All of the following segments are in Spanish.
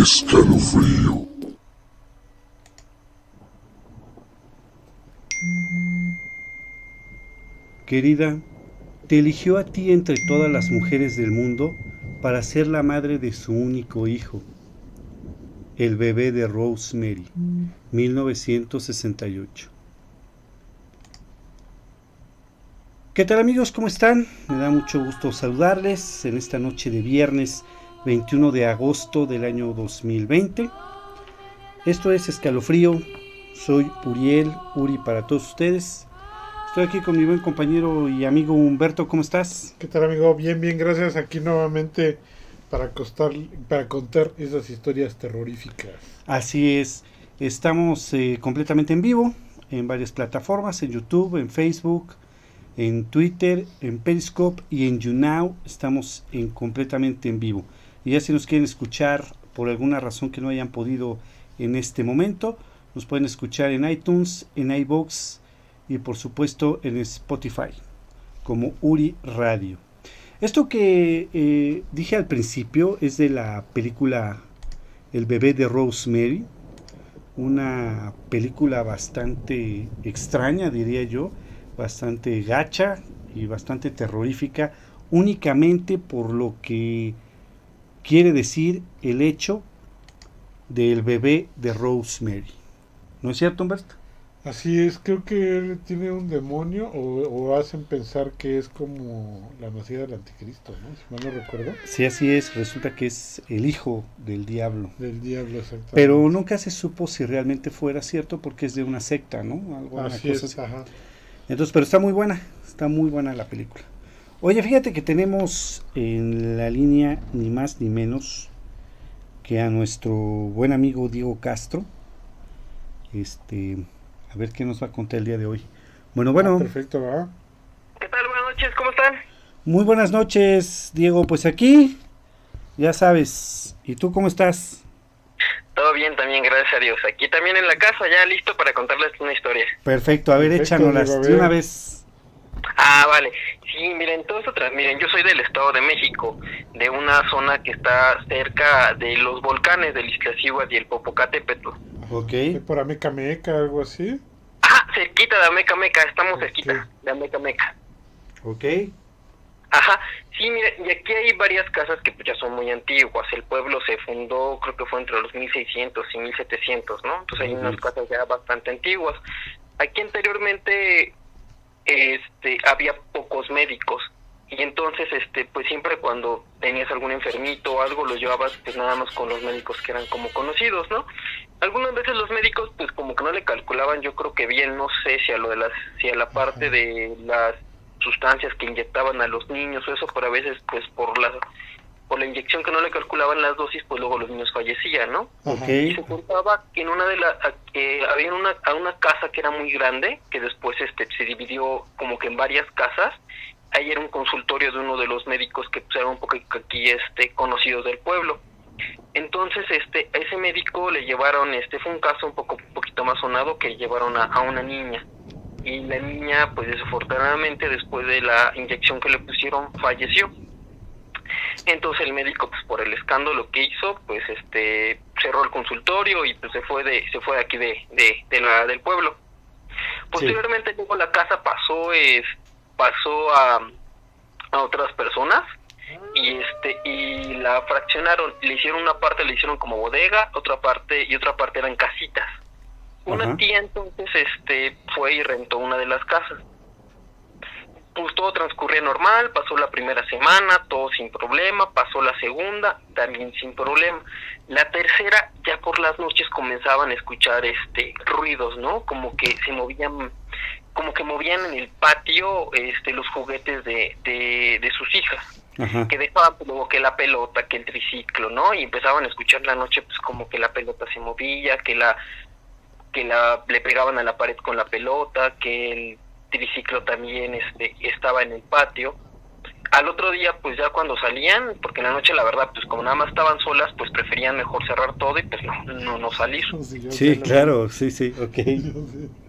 Escalofrío. Querida, te eligió a ti entre todas las mujeres del mundo para ser la madre de su único hijo, el bebé de Rosemary, 1968. ¿Qué tal amigos? ¿Cómo están? Me da mucho gusto saludarles en esta noche de viernes 21 de agosto del año 2020. Esto es Escalofrío. Soy Uriel, Uri para todos ustedes. Estoy aquí con mi buen compañero y amigo Humberto. ¿Cómo estás? ¿Qué tal amigo? Bien, bien, gracias. Aquí nuevamente para, costar, para contar esas historias terroríficas. Así es. Estamos eh, completamente en vivo en varias plataformas, en YouTube, en Facebook, en Twitter, en Periscope y en YouNow. Estamos en completamente en vivo. Y ya si nos quieren escuchar por alguna razón que no hayan podido en este momento, nos pueden escuchar en iTunes, en iBox y por supuesto en Spotify como Uri Radio. Esto que eh, dije al principio es de la película El bebé de Rosemary, una película bastante extraña, diría yo, bastante gacha y bastante terrorífica, únicamente por lo que quiere decir el hecho del bebé de Rosemary. ¿No es cierto, Humberto? Así es, creo que él tiene un demonio o, hacen pensar que es como la nacida del anticristo, ¿no? Si mal no recuerdo. Sí, así es, resulta que es el hijo del diablo. Del diablo, exactamente. Pero nunca se supo si realmente fuera cierto porque es de una secta, ¿no? Algo, así es, Ajá. Entonces, pero está muy buena, está muy buena la película. Oye, fíjate que tenemos en la línea ni más ni menos que a nuestro buen amigo Diego Castro. Este, a ver qué nos va a contar el día de hoy. Bueno, bueno. Ah, perfecto, ¿verdad? ¿Qué tal? Buenas noches, ¿cómo están? Muy buenas noches, Diego. Pues aquí, ya sabes. ¿Y tú cómo estás? Todo bien también, gracias a Dios. Aquí también en la casa, ya listo para contarles una historia. Perfecto, a ver, échanoslas de una vez. Ah, vale. Sí, miren, todos atrás, miren, yo soy del Estado de México, de una zona que está cerca de los volcanes del Iztaccíhuatl y el Popocatépetl. Ok. ¿Por Ameca Meca, algo así? Ah, cerquita de Ameca Meca, estamos cerquita de Ameca Meca. Ok. Ajá, sí, miren, y aquí hay varias casas que pues, ya son muy antiguas. El pueblo se fundó, creo que fue entre los 1600 y 1700, ¿no? Entonces hay unas casas ya bastante antiguas. Aquí anteriormente este había pocos médicos. Y entonces este pues siempre cuando tenías algún enfermito o algo lo llevabas pues nada más con los médicos que eran como conocidos no algunas veces los médicos pues como que no le calculaban yo creo que bien no sé si a lo de las si a la parte de las sustancias que inyectaban a los niños o eso pero a veces pues por la por la inyección que no le calculaban las dosis pues luego los niños fallecían no okay. y se contaba que en una de las que había una una casa que era muy grande que después este se dividió como que en varias casas ahí era un consultorio de uno de los médicos que pues, eran un poco aquí este conocidos del pueblo entonces, este, a ese médico le llevaron, este, fue un caso un poco, un poquito más sonado que llevaron a, a una niña y la niña, pues desafortunadamente, después de la inyección que le pusieron, falleció. Entonces el médico, pues por el escándalo que hizo, pues este, cerró el consultorio y pues se fue de, se fue de aquí de, de, de la, del pueblo. Posteriormente luego la casa pasó, es, pasó a, a otras personas y este y la fraccionaron le hicieron una parte le hicieron como bodega otra parte y otra parte eran casitas una Ajá. tía entonces este fue y rentó una de las casas pues todo transcurría normal pasó la primera semana todo sin problema pasó la segunda también sin problema la tercera ya por las noches comenzaban a escuchar este ruidos no como que se movían como que movían en el patio este los juguetes de, de, de sus hijas Ajá. que dejaban luego que la pelota, que el triciclo, ¿no? Y empezaban a escuchar la noche pues como que la pelota se movía, que la que la le pegaban a la pared con la pelota, que el triciclo también este estaba en el patio. Al otro día pues ya cuando salían, porque en la noche la verdad pues como nada más estaban solas, pues preferían mejor cerrar todo y pues no no, no salir. Sí, claro, sí, sí, ok.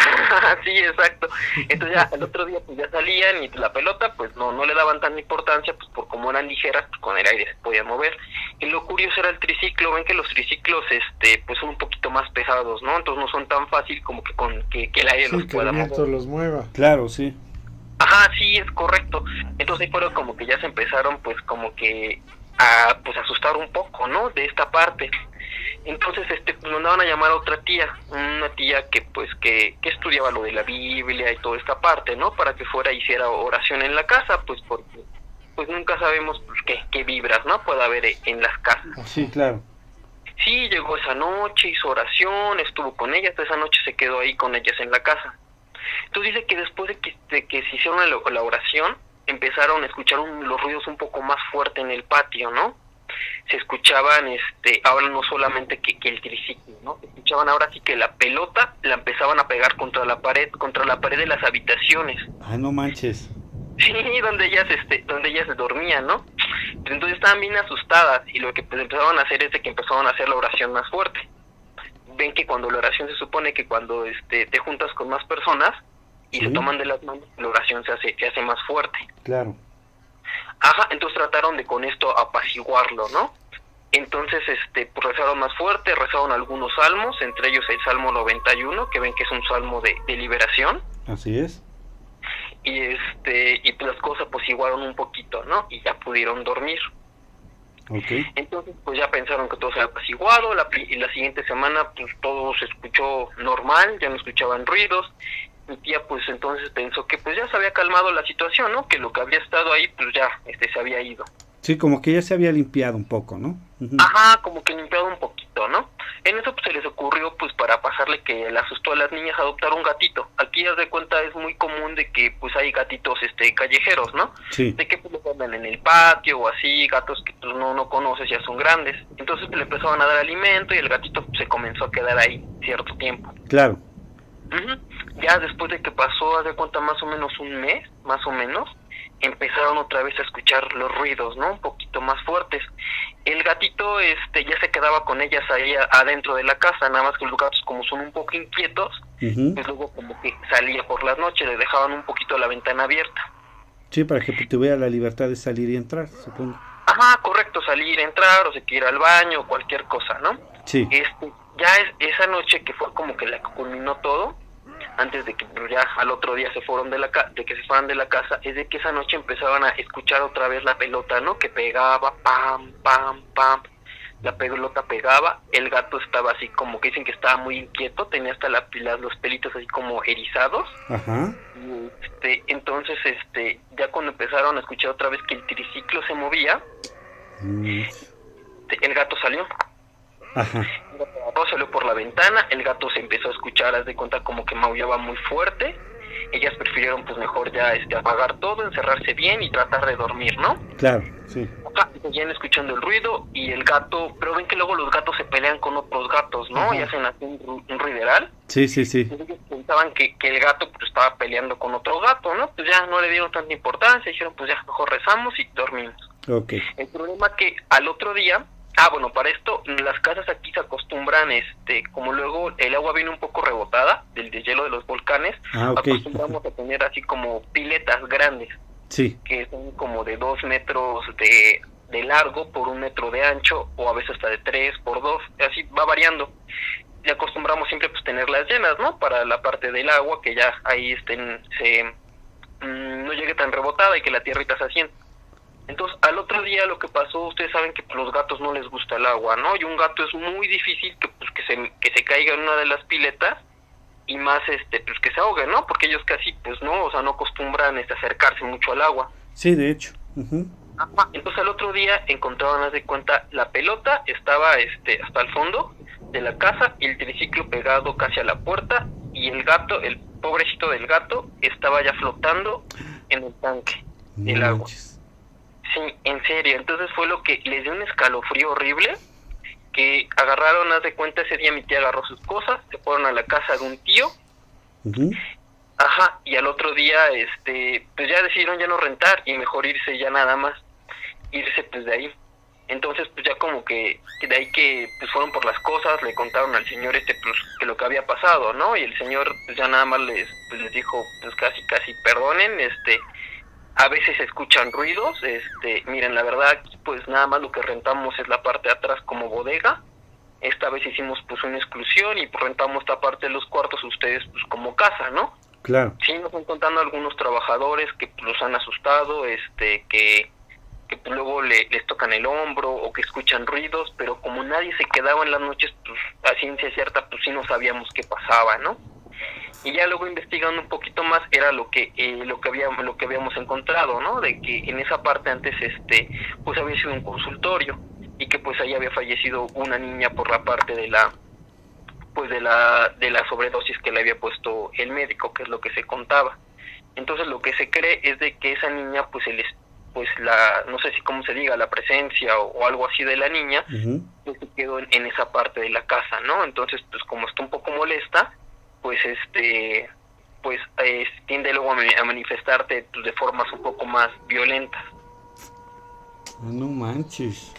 sí, exacto. Entonces ya el otro día pues ya salían y la pelota pues no no le daban tanta importancia pues por como eran ligeras pues con el aire se podían mover. Y lo curioso era el triciclo, ven que los triciclos este pues son un poquito más pesados, ¿no? Entonces no son tan fácil como que con que, que el aire Sí, los que pueda el mover. los mueva. Claro, sí. Ajá, sí, es correcto. Entonces ahí fueron como que ya se empezaron pues como que a pues asustar un poco, ¿no? De esta parte. Entonces este pues mandaban a llamar a otra tía, una tía que pues que, que estudiaba lo de la Biblia y toda esta parte, ¿no? Para que fuera y hiciera oración en la casa, pues porque pues nunca sabemos pues, qué, qué vibras, ¿no? Puede haber en las casas. Sí, claro. Sí, llegó esa noche, hizo oración, estuvo con ellas, esa noche se quedó ahí con ellas en la casa. Entonces dice que después de que, de que se hicieron la, la oración, empezaron a escuchar un- los ruidos un poco más fuerte en el patio, ¿no? Se escuchaban, este, ahora no solamente que, que el triciclo, ¿no? Escuchaban ahora sí que la pelota la empezaban a pegar contra la pared, contra la pared de las habitaciones. Ah, no manches. Sí, donde ellas, este, donde ellas se dormían, ¿no? Entonces estaban bien asustadas y lo que pues, empezaron a hacer es de que empezaron a hacer la oración más fuerte. Ven que cuando la oración se supone que cuando este, te juntas con más personas y Sí. se toman de las manos, la oración se hace, se hace más fuerte. Claro. Ajá, entonces trataron de con esto apaciguarlo, ¿no? Entonces, este, pues rezaron más fuerte, rezaron algunos salmos, entre ellos el Salmo 91, que ven que es un salmo de, de liberación Así es. y este y pues las cosas apaciguaron un poquito, ¿no? Y ya pudieron dormir. Ok. Entonces, pues ya pensaron que todo se había apaciguado, la, y la siguiente semana pues todo se escuchó normal, ya no escuchaban ruidos. Mi tía pues entonces pensó que pues ya se había calmado la situación, ¿no? Que lo que había estado ahí pues ya este se había ido. Sí, como que ya se había limpiado un poco, ¿no? Ajá, como que limpiado un poquito, ¿no? En eso pues se les ocurrió pues para pasarle que le asustó a las niñas adoptar un gatito. Aquí haz de cuenta es muy común de que pues hay gatitos este callejeros, ¿no? Sí. de que pues los andan en el patio o así, gatos que pues no, no conoces, ya son grandes. Entonces pues, le empezaban a dar alimento y el gatito pues, se comenzó a quedar ahí cierto tiempo. Claro. Ya después de que pasó, haz de cuenta, más o menos un mes, más o menos, empezaron otra vez a escuchar los ruidos, ¿no? Un poquito más fuertes. El gatito este ya se quedaba con ellas ahí adentro de la casa, nada más que los gatos como son un poco inquietos, pues luego como que salía por las noches, le dejaban un poquito la ventana abierta. Sí, para que tuviera la libertad de salir y entrar, supongo. Ajá, correcto, salir, entrar, o se quiere ir al baño, o cualquier cosa, ¿no? Sí. Este, ya es, esa noche que fue como que la que culminó todo, antes de que ya al otro día se fueron de la ca- de que se fueran de la casa, es de que esa noche empezaban a escuchar otra vez la pelota, ¿no? Que pegaba, pam, pam, pam, la pelota pegaba, el gato estaba así como que dicen que estaba muy inquieto, tenía hasta la, las- los pelitos así como erizados, Ajá. y, este, entonces, este, ya cuando empezaron a escuchar otra vez que el triciclo se movía, Mm, el gato salió. Ajá. El salió por la ventana, el gato se empezó a escuchar, haz de cuenta como que maullaba muy fuerte. Ellas prefirieron pues mejor ya este apagar todo, encerrarse bien y tratar de dormir, ¿no? Claro, sí. Ajá, seguían escuchando el ruido y el gato, pero ven que luego los gatos se pelean con otros gatos, ¿no? Ajá. Y hacen así un, un ruideral. Sí, sí, sí. Y ellos pensaban que, que el gato pues estaba peleando con otro gato, ¿no? Pues ya no le dieron tanta importancia, dijeron pues ya mejor rezamos y dormimos. Ok. El problema que al otro día, ah bueno, para esto las casas aquí se acostumbran, este, como luego el agua viene un poco rebotada del deshielo de los volcanes, Ah, acostumbramos a tener así como piletas grandes, Sí. que son como de dos metros de, de largo por un metro de ancho, o a veces hasta de tres por dos, así va variando. Y acostumbramos siempre pues tenerlas llenas, ¿no? Para la parte del agua, que ya ahí estén, se, mm, no llegue tan rebotada y que la tierrita se asiente. Entonces, al otro día lo que pasó, ustedes saben que pues, los gatos no les gusta el agua, ¿no? Y un gato es muy difícil que pues que se, que se caiga en una de las piletas y más este pues que se ahogue, ¿no? Porque ellos casi pues no, o sea, no acostumbran este, acercarse mucho al agua. Sí, de hecho. Ajá. Entonces al otro día encontraban, haz de cuenta, la pelota estaba este hasta el fondo de la casa y el triciclo pegado casi a la puerta y el gato, el pobrecito del gato, estaba ya flotando en el tanque del agua. Sí, en serio. Entonces fue lo que les dio un escalofrío horrible. Que agarraron, haz de cuenta, ese día mi tía agarró sus cosas, se fueron a la casa de un tío. Ajá, y al otro día, este, pues ya decidieron ya no rentar y mejor irse ya nada más, irse pues de ahí. Entonces, pues ya como que de ahí que pues fueron por las cosas, le contaron al señor este pues que lo que había pasado, ¿no? Y el señor pues ya nada más les, pues, les dijo pues casi casi perdonen, este a veces se escuchan ruidos, este, miren, la verdad pues nada más lo que rentamos es la parte de atrás como bodega. Esta vez hicimos pues una exclusión y pues, rentamos esta parte de los cuartos ustedes pues como casa, ¿no? Claro. Sí, nos están contando algunos trabajadores que pues, los han asustado, este, que que pues, luego le, les tocan el hombro o que escuchan ruidos, pero como nadie se quedaba en las noches, pues a ciencia cierta, pues sí no sabíamos qué pasaba, ¿no? Y ya luego investigando un poquito más era lo que eh, lo que habíamos lo que habíamos encontrado, ¿no? De que en esa parte antes este pues había sido un consultorio y que pues ahí había fallecido una niña por la parte de la pues de la de la sobredosis que le había puesto el médico, que es lo que se contaba. Entonces lo que se cree es de que esa niña pues el pues la, no sé si cómo se diga, la presencia o, algo así de la niña, pues se quedó en, esa parte de la casa, ¿no? Entonces, pues como está un poco molesta, pues este, pues tiende luego a, manifestarte de formas un poco más violentas. Ah, no manches.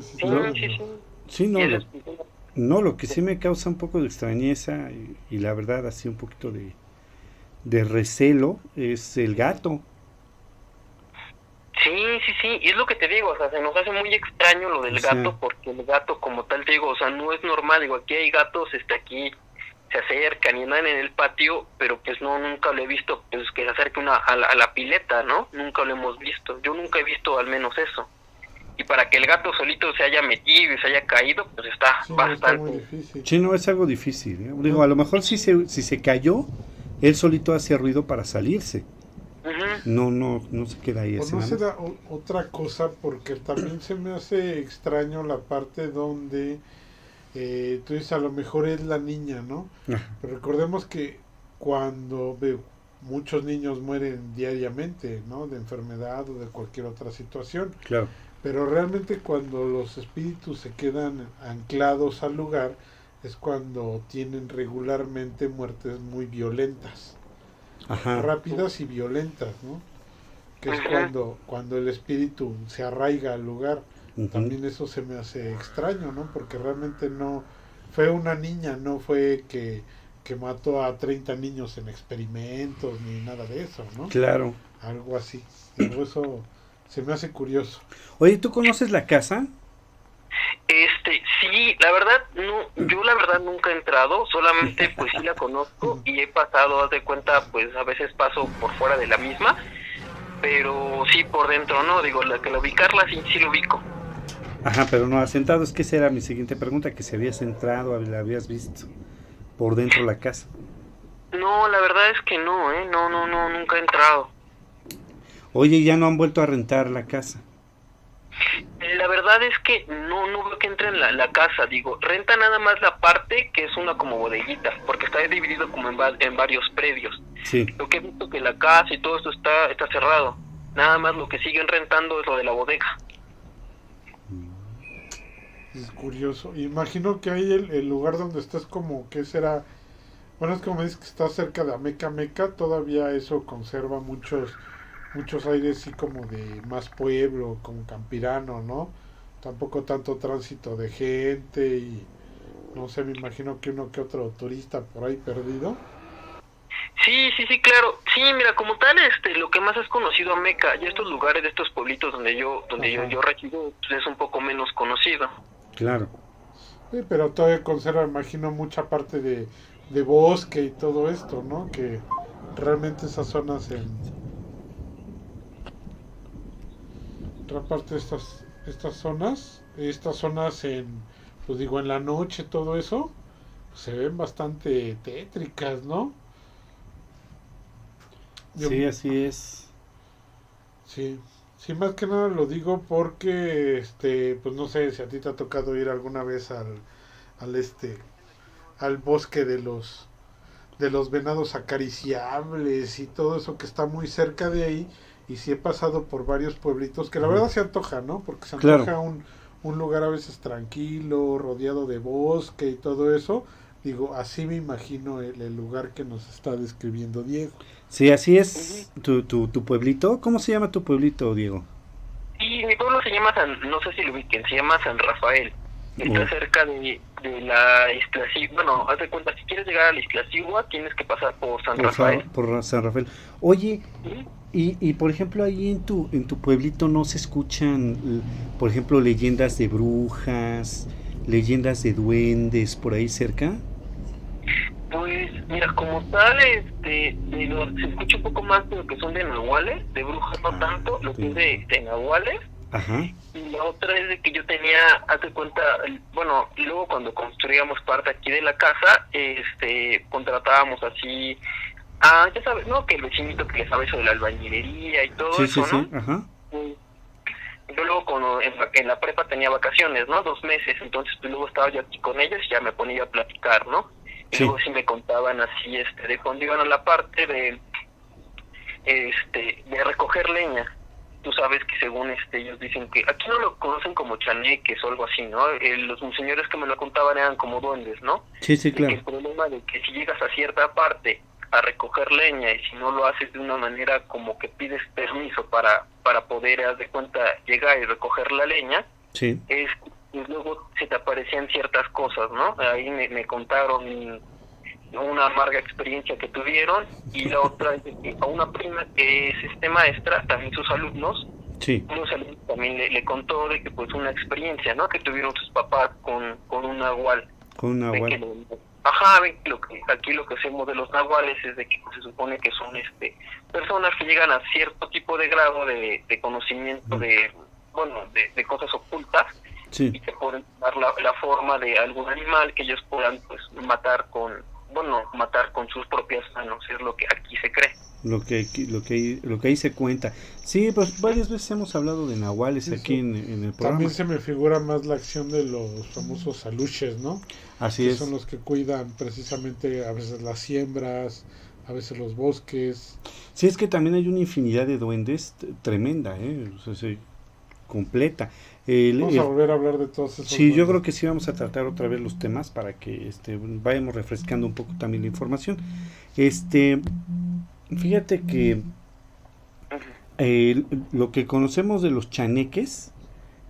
Sí, sí, sí. no, lo, no, lo que sí me causa un poco de extrañeza y, y la verdad así un poquito de, de recelo es el gato. Sí, sí, sí, y es lo que te digo, o sea, se nos hace muy extraño lo del gato, porque el gato como tal, te digo, o sea, no es normal, digo, aquí hay gatos, este, aquí se acercan y andan en el patio, pero pues no, nunca lo he visto, pues que se acerque una, a, la, pileta, ¿no? Nunca lo hemos visto, yo nunca he visto al menos eso. Y para que el gato solito se haya metido y se haya caído, pues está bastante... difícil. Sí, no, es algo difícil, ¿eh? Digo, a lo mejor si se, si se cayó, él solito hace ruido para salirse no, no, no se queda ahí. O no se da otra cosa porque también se me hace extraño la parte donde eh, tú dices a lo mejor es la niña, ¿no? Pero recordemos que cuando veo muchos niños mueren diariamente, ¿no? De enfermedad o de cualquier otra situación. Claro. Pero realmente cuando los espíritus se quedan anclados al lugar es cuando tienen regularmente muertes muy violentas rápidas y violentas, ¿no? Que es cuando, cuando el espíritu se arraiga al lugar. También eso se me hace extraño, ¿no? Porque realmente no fue una niña, no fue que, que mató a 30 niños en experimentos ni nada de eso, ¿no? Claro. Algo así. eso se me hace curioso. Oye, ¿tú conoces la casa? Este, sí, la verdad, no, yo la verdad nunca he entrado, solamente pues sí la conozco y he pasado, haz de cuenta, pues a veces paso por fuera de la misma, pero sí por dentro, ¿no? Digo, la que la ubicarla sí, sí lo ubico. Ajá, pero no has sentado, es que esa era mi siguiente pregunta, que si habías entrado, la habías visto por dentro la casa. No, la verdad es que no, ¿eh? No, no, no, nunca he entrado. Oye, ya no han vuelto a rentar la casa. La verdad es que no, no veo que entre en la, casa, digo, renta nada más la parte que es una como bodeguita, porque está dividido como en, en varios predios. Sí. Lo que he visto que la casa y todo esto está, está cerrado. Nada más lo que siguen rentando es lo de la bodega. Es curioso. Imagino que ahí el, el lugar donde estás como que será... Bueno, es como me dices que está cerca de Ameca Meca, todavía eso conserva muchos muchos aires así como de más pueblo, como campirano, ¿no? Tampoco tanto tránsito de gente y no sé, me imagino que uno que otro turista por ahí perdido. Sí, sí, sí, claro. Sí, mira, como tal, este, lo que más es conocido a Meca y estos lugares de estos pueblitos donde yo, donde yo, yo resido, pues es un poco menos conocido. Claro. Sí, pero todavía conserva, imagino, mucha parte de, de bosque y todo esto, ¿no? Que realmente esas zonas en, parte de estas, estas zonas, estas zonas en, pues digo, en la noche, todo eso, se ven bastante tétricas, ¿no? sí, así es. Sí, sí, más que nada lo digo porque, este, pues no sé si a ti te ha tocado ir alguna vez al, al este, al bosque de los, de los venados acariciables y todo eso que está muy cerca de ahí y si he pasado por varios pueblitos que la verdad se antoja, ¿no? Porque se antoja un, un lugar a veces tranquilo, rodeado de bosque y todo eso. Digo, así me imagino el, lugar que nos está describiendo Diego. Sí, así es tu, tu, tu, pueblito. ¿Cómo se llama tu pueblito, Diego? Sí, sí, mi pueblo se llama San, no sé si lo ubiquen, se llama San Rafael. Está cerca de, de la Isla Bueno, haz de cuenta, si quieres llegar a la Isla Sigua, tienes que pasar por San Rafael. Por San Rafael. Oye, y, y por ejemplo, ahí en tu, en tu pueblito no se escuchan, por ejemplo, leyendas de brujas, leyendas de duendes por ahí cerca. Pues, mira, como tal, este, se escucha un poco más de lo que son de nahuales, de brujas no ah, tanto, lo que es de, de nahuales. Ajá. Y la otra es de que yo tenía, hazte cuenta, bueno, luego cuando construíamos parte aquí de la casa, este, contratábamos así, ah, ya sabes, ¿no? Que el vecinito que le sabe eso de la albañilería y todo eso, ¿no? Ajá. Yo luego cuando en, la prepa tenía vacaciones, ¿no? Dos meses, entonces pues, luego estaba yo aquí con ellos y ya me ponía a platicar, ¿no? Y luego sí me contaban así, este, de cuando iban a la parte de, este, de recoger leña tú sabes que según este ellos dicen que aquí no lo conocen como chaneques o algo así, ¿no? Eh, los señores que me lo contaban eran como duendes, ¿no? Sí, sí, claro. el problema de que si llegas a cierta parte a recoger leña y si no lo haces de una manera como que pides permiso para para poder haz de cuenta llegar y recoger la leña, sí. es y luego se te aparecían ciertas cosas, ¿no? Ahí me, me contaron una amarga experiencia que tuvieron y la otra es que a una prima que es este maestra, también sus alumnos, sí. unos alumnos también le, contó de que pues una experiencia, ¿no? Que tuvieron sus papás con, con un nahual. Con un nahual. ajá, ven lo que, aquí lo que hacemos de los nahuales es de que pues, se supone que son este personas que llegan a cierto tipo de grado de, de conocimiento de, bueno, de, de cosas ocultas y que pueden dar la, la, forma de algún animal que ellos puedan pues matar con bueno, matar con sus propias manos, es lo que aquí se cree. Lo que, lo que, lo que ahí se cuenta. Sí, pues varias veces hemos hablado de nahuales aquí En, el programa. También se me figura más la acción de los famosos aluches, ¿no? Así es. Son los que cuidan precisamente a veces las siembras, a veces los bosques. Sí, es que también hay una infinidad de duendes tremenda, ¿eh? O sea, completa vamos a volver a hablar de todos esos. Sí, yo creo que sí vamos a tratar otra vez los temas para que este, vayamos refrescando un poco también la información. Este, fíjate que lo que conocemos de los chaneques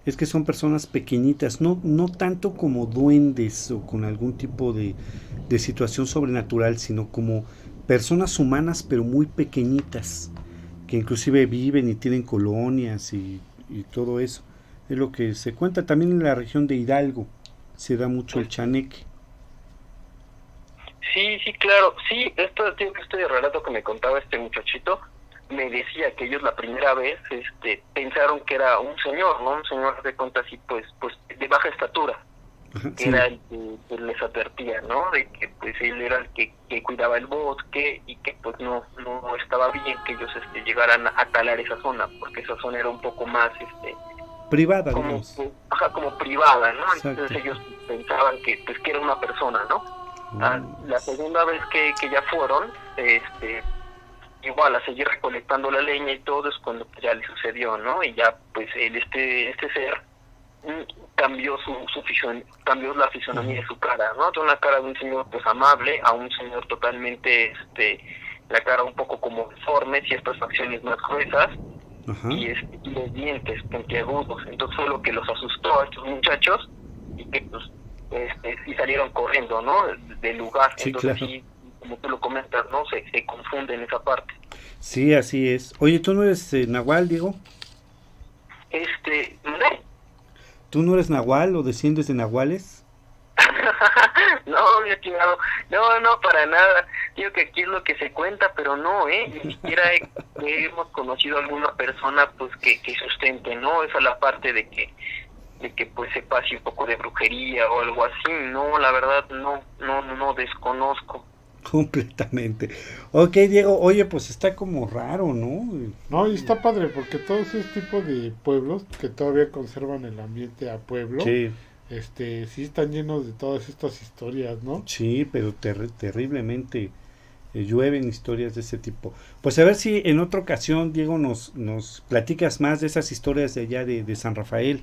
es que son personas pequeñitas, no, no tanto como duendes o con algún tipo de, de situación sobrenatural, sino como personas humanas pero muy pequeñitas, que inclusive viven y tienen colonias y, y todo eso es lo que se cuenta. También en la región de Hidalgo se da mucho el chaneque. Sí, sí, claro. Sí, esto, tío, este relato que me contaba este muchachito me decía que ellos la primera vez este, pensaron que era un señor, ¿no? Un señor de cuenta así, pues, pues de baja estatura. Era el que, les advertía, ¿no? De que pues él era el que, que, cuidaba el bosque y que pues no no estaba bien que ellos este, llegaran a talar esa zona, porque esa zona era un poco más este privada como, ajá, como privada no entonces ellos pensaban que pues que era una persona no ah, mm. la segunda vez que, que ya fueron este igual a seguir recolectando la leña y todo es cuando ya le sucedió no y ya pues el este este ser mm, cambió su, su cambió la fisonomía de su cara no de una cara de un señor pues amable a un señor totalmente este la cara un poco como deforme ciertas facciones más gruesas y, los dientes puntiagudos. Entonces fue lo que los asustó a estos muchachos y que pues, este, y salieron corriendo, ¿no? Del lugar. Entonces como tú lo comentas, ¿no? Se, se confunde en esa parte. Sí, así es. Oye, ¿tú no eres eh, Nahual, Diego? Este, ¿no? ¿Tú no eres Nahual o desciendes de Nahuales? no, mi estimado, no, no, para nada. Digo que aquí es lo que se cuenta, pero no, ¿eh? Ni siquiera hemos conocido alguna persona pues que, que sustente, ¿no? Esa es la parte de que de que pues se pase un poco de brujería o algo así, no, la verdad no, no, no desconozco. Completamente. Ok, Diego, oye, pues está como raro, ¿no? No, y está padre porque todo ese tipo de pueblos que todavía conservan el ambiente a pueblo, sí este, sí están llenos de todas estas historias, ¿no? Sí, pero terriblemente eh, llueven historias de ese tipo. Pues a ver si en otra ocasión, Diego, nos, nos platicas más de esas historias de allá de, San Rafael.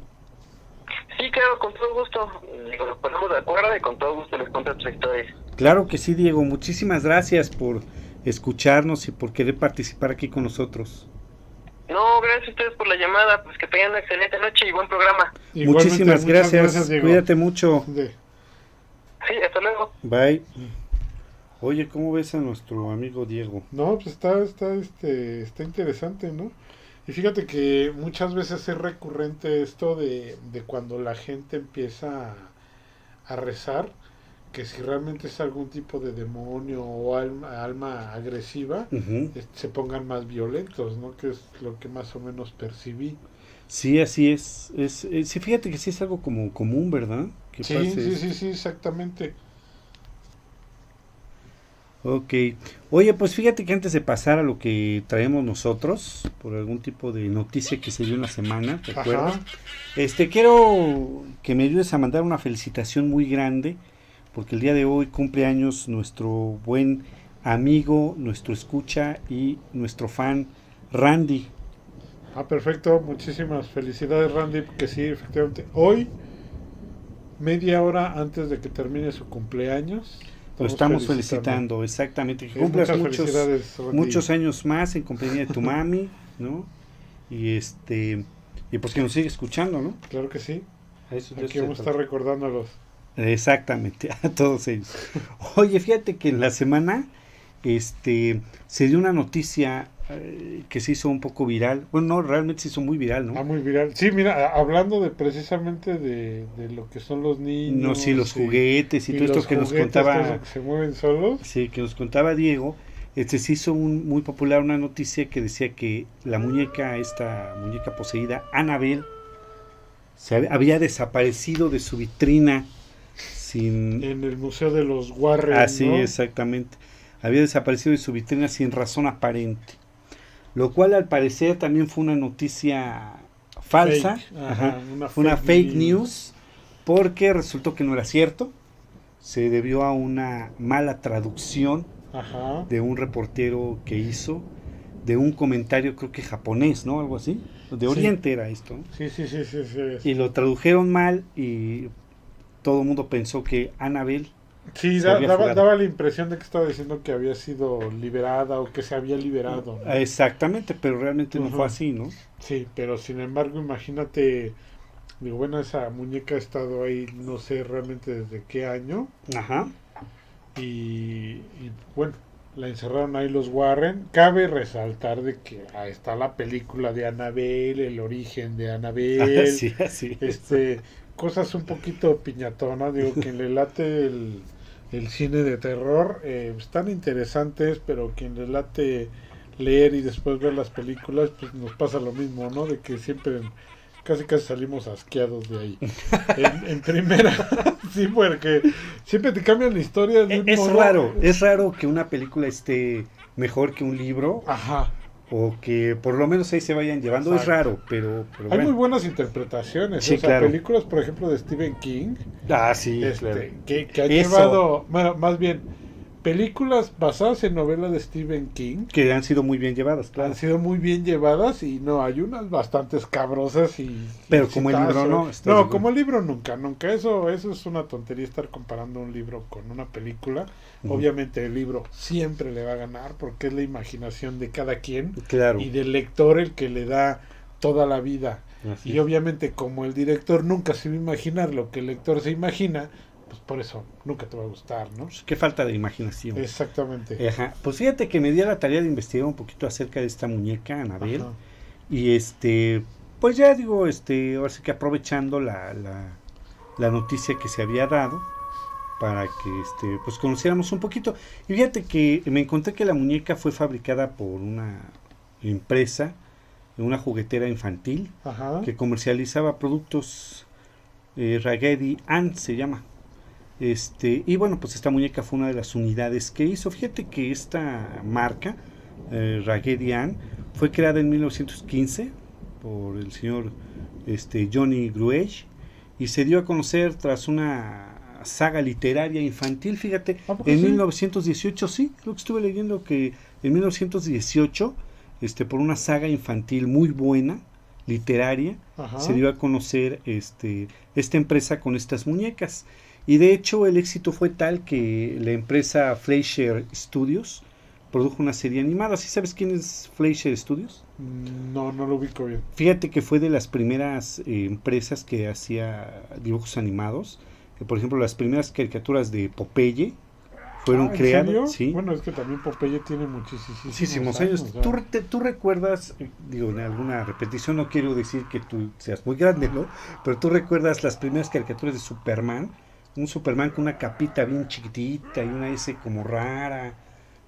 Sí, claro, con todo gusto. Nos ponemos de acuerdo y con todo gusto les cuento otras historias. Claro que sí, Diego. Muchísimas gracias por escucharnos y por querer participar aquí con nosotros. No, gracias a ustedes por la llamada, pues que tengan una excelente noche y buen programa. Igualmente, Muchísimas gracias. Diego. Cuídate mucho. De- Sí, hasta luego. Bye. Oye, ¿cómo ves a nuestro amigo Diego? No, pues está, está, este, está interesante, ¿no? Y fíjate que muchas veces es recurrente esto de, de cuando la gente empieza a, a rezar, que si realmente es algún tipo de demonio o alma, alma agresiva, se pongan más violentos, ¿no? Que es lo que más o menos percibí. Sí, así es. es, eh, sí, fíjate que sí es algo como común, ¿verdad? Que Sí, pase sí, sí, sí, exactamente. Ok. Oye, pues fíjate que antes de pasar a lo que traemos nosotros, por algún tipo de noticia que se dio en la semana, ¿te acuerdas? Ajá. Este, quiero que me ayudes a mandar una felicitación muy grande, porque el día de hoy cumple años nuestro buen amigo, nuestro escucha y nuestro fan, Randy. Ah, perfecto. Muchísimas felicidades, Randy, que sí, efectivamente. Hoy, media hora antes de que termine su cumpleaños. Lo estamos felicitando, exactamente. Que Sí, cumplas muchas muchos, muchos años más en compañía de tu mami, ¿no? Y este, y pues que nos sigue escuchando, ¿no? Claro que sí. Eso- Aquí vamos a estar recordándolos. Exactamente, a todos ellos. Oye, fíjate que en la semana este se dio una noticia eh, que se hizo un poco viral. Bueno, no, realmente se hizo muy viral, Ah, ¿no? muy viral. Sí, mira, hablando de precisamente de, de lo que son los niños. No, sí, los y- juguetes y, y todo esto que nos contaba, que se mueven solos. sí, que nos contaba Diego. Este se hizo un, muy popular una noticia que decía que la muñeca, esta muñeca poseída, Annabel, se hab- había desaparecido de su vitrina sin En el Museo de los Warren. Así, ¿no? exactamente. Había desaparecido de su vitrina sin razón aparente. Lo cual al parecer también fue una noticia falsa, Fake, ajá, ajá, una fake news. porque resultó que no era cierto. Se debió a una mala traducción Ajá. de un reportero que hizo, de un comentario creo que japonés, ¿no? Algo así. De Sí. Oriente era esto. ¿no? Sí, sí, sí, sí. sí. Y lo tradujeron mal y todo el mundo pensó que Annabel Sí, da- daba, la impresión de que estaba diciendo que había sido liberada o que se había liberado. ¿no? Exactamente, pero realmente no fue así, ¿no? Sí, pero sin embargo, imagínate, digo, bueno, esa muñeca ha estado ahí, no sé realmente desde qué año, Ajá. y, y, bueno, la encerraron ahí los Warren. Cabe resaltar de que ahí está la película de Annabelle, el origen de Annabelle, Así, así. este, cosas un poquito piñatonas, digo, quien le late el, el cine de terror, eh, están interesantes, pero quien le late leer y después ver las películas, pues nos pasa lo mismo, ¿no? De que siempre, casi casi salimos asqueados de ahí. En, en primera, sí, porque siempre te cambian la historia de un Es modo- raro, es raro que una película esté mejor que un libro Ajá. O que por lo menos ahí se vayan llevando. Es raro, pero, pero Hay bueno. muy buenas interpretaciones, Sí, o sea, claro. películas, por ejemplo, de Stephen King, Ah, sí, este, claro. que, que ha llevado, bueno, más bien, películas basadas en novelas de Stephen King Que han sido muy bien llevadas, claro. han sido muy bien llevadas y no, hay unas bastante escabrosas y... Pero y como el libro no, ¿estás de No, como el libro nunca, nunca. Eso, eso es una tontería estar comparando un libro con una película. Obviamente el libro siempre le va a ganar porque es la imaginación de cada quien Claro. y del lector el que le da toda la vida. así Y es. obviamente como el director nunca se va a imaginar lo que el lector se imagina, pues por eso nunca te va a gustar, ¿no? Pues, Qué falta de imaginación. Exactamente. Ajá. Pues fíjate que me di a la tarea de investigar un poquito acerca de esta muñeca, Anabel. Ajá. Y este, pues ya digo, este, ahora sí que aprovechando la, la, la noticia que se había dado para que este, pues conociéramos un poquito. Y fíjate que me encontré que la muñeca fue fabricada por una empresa, una juguetera infantil, Ajá. que comercializaba productos eh, Raggedy Ann se llama. Este, y bueno, pues esta muñeca fue una de las unidades que hizo. Fíjate que esta marca, eh, Raggedy Ann, fue creada en 1915 por el señor este, Johnny Gruech y se dio a conocer tras una saga literaria infantil, fíjate, ¿A poco en sí? 1918, sí, lo que estuve leyendo que en 1918, este, por una saga infantil muy buena, literaria, Ajá. se dio a conocer este, esta empresa con estas muñecas. Y de hecho el éxito fue tal que la empresa Fleischer Studios produjo una serie animada. ¿Sí sabes quién es Fleischer Studios? Mm, No, no lo ubico bien. Fíjate que fue de las primeras eh, empresas que hacía dibujos animados. Por ejemplo, las primeras caricaturas de Popeye fueron Ah, ¿en creadas. serio? Sí, Bueno, es que también Popeye tiene muchísimos, muchísimos años. ¿Tú, te- tú recuerdas, digo, en alguna repetición, no quiero decir que tú seas muy grande, ¿no? Pero tú recuerdas las primeras caricaturas de Superman. Un Superman con una capita bien chiquitita y una S como rara,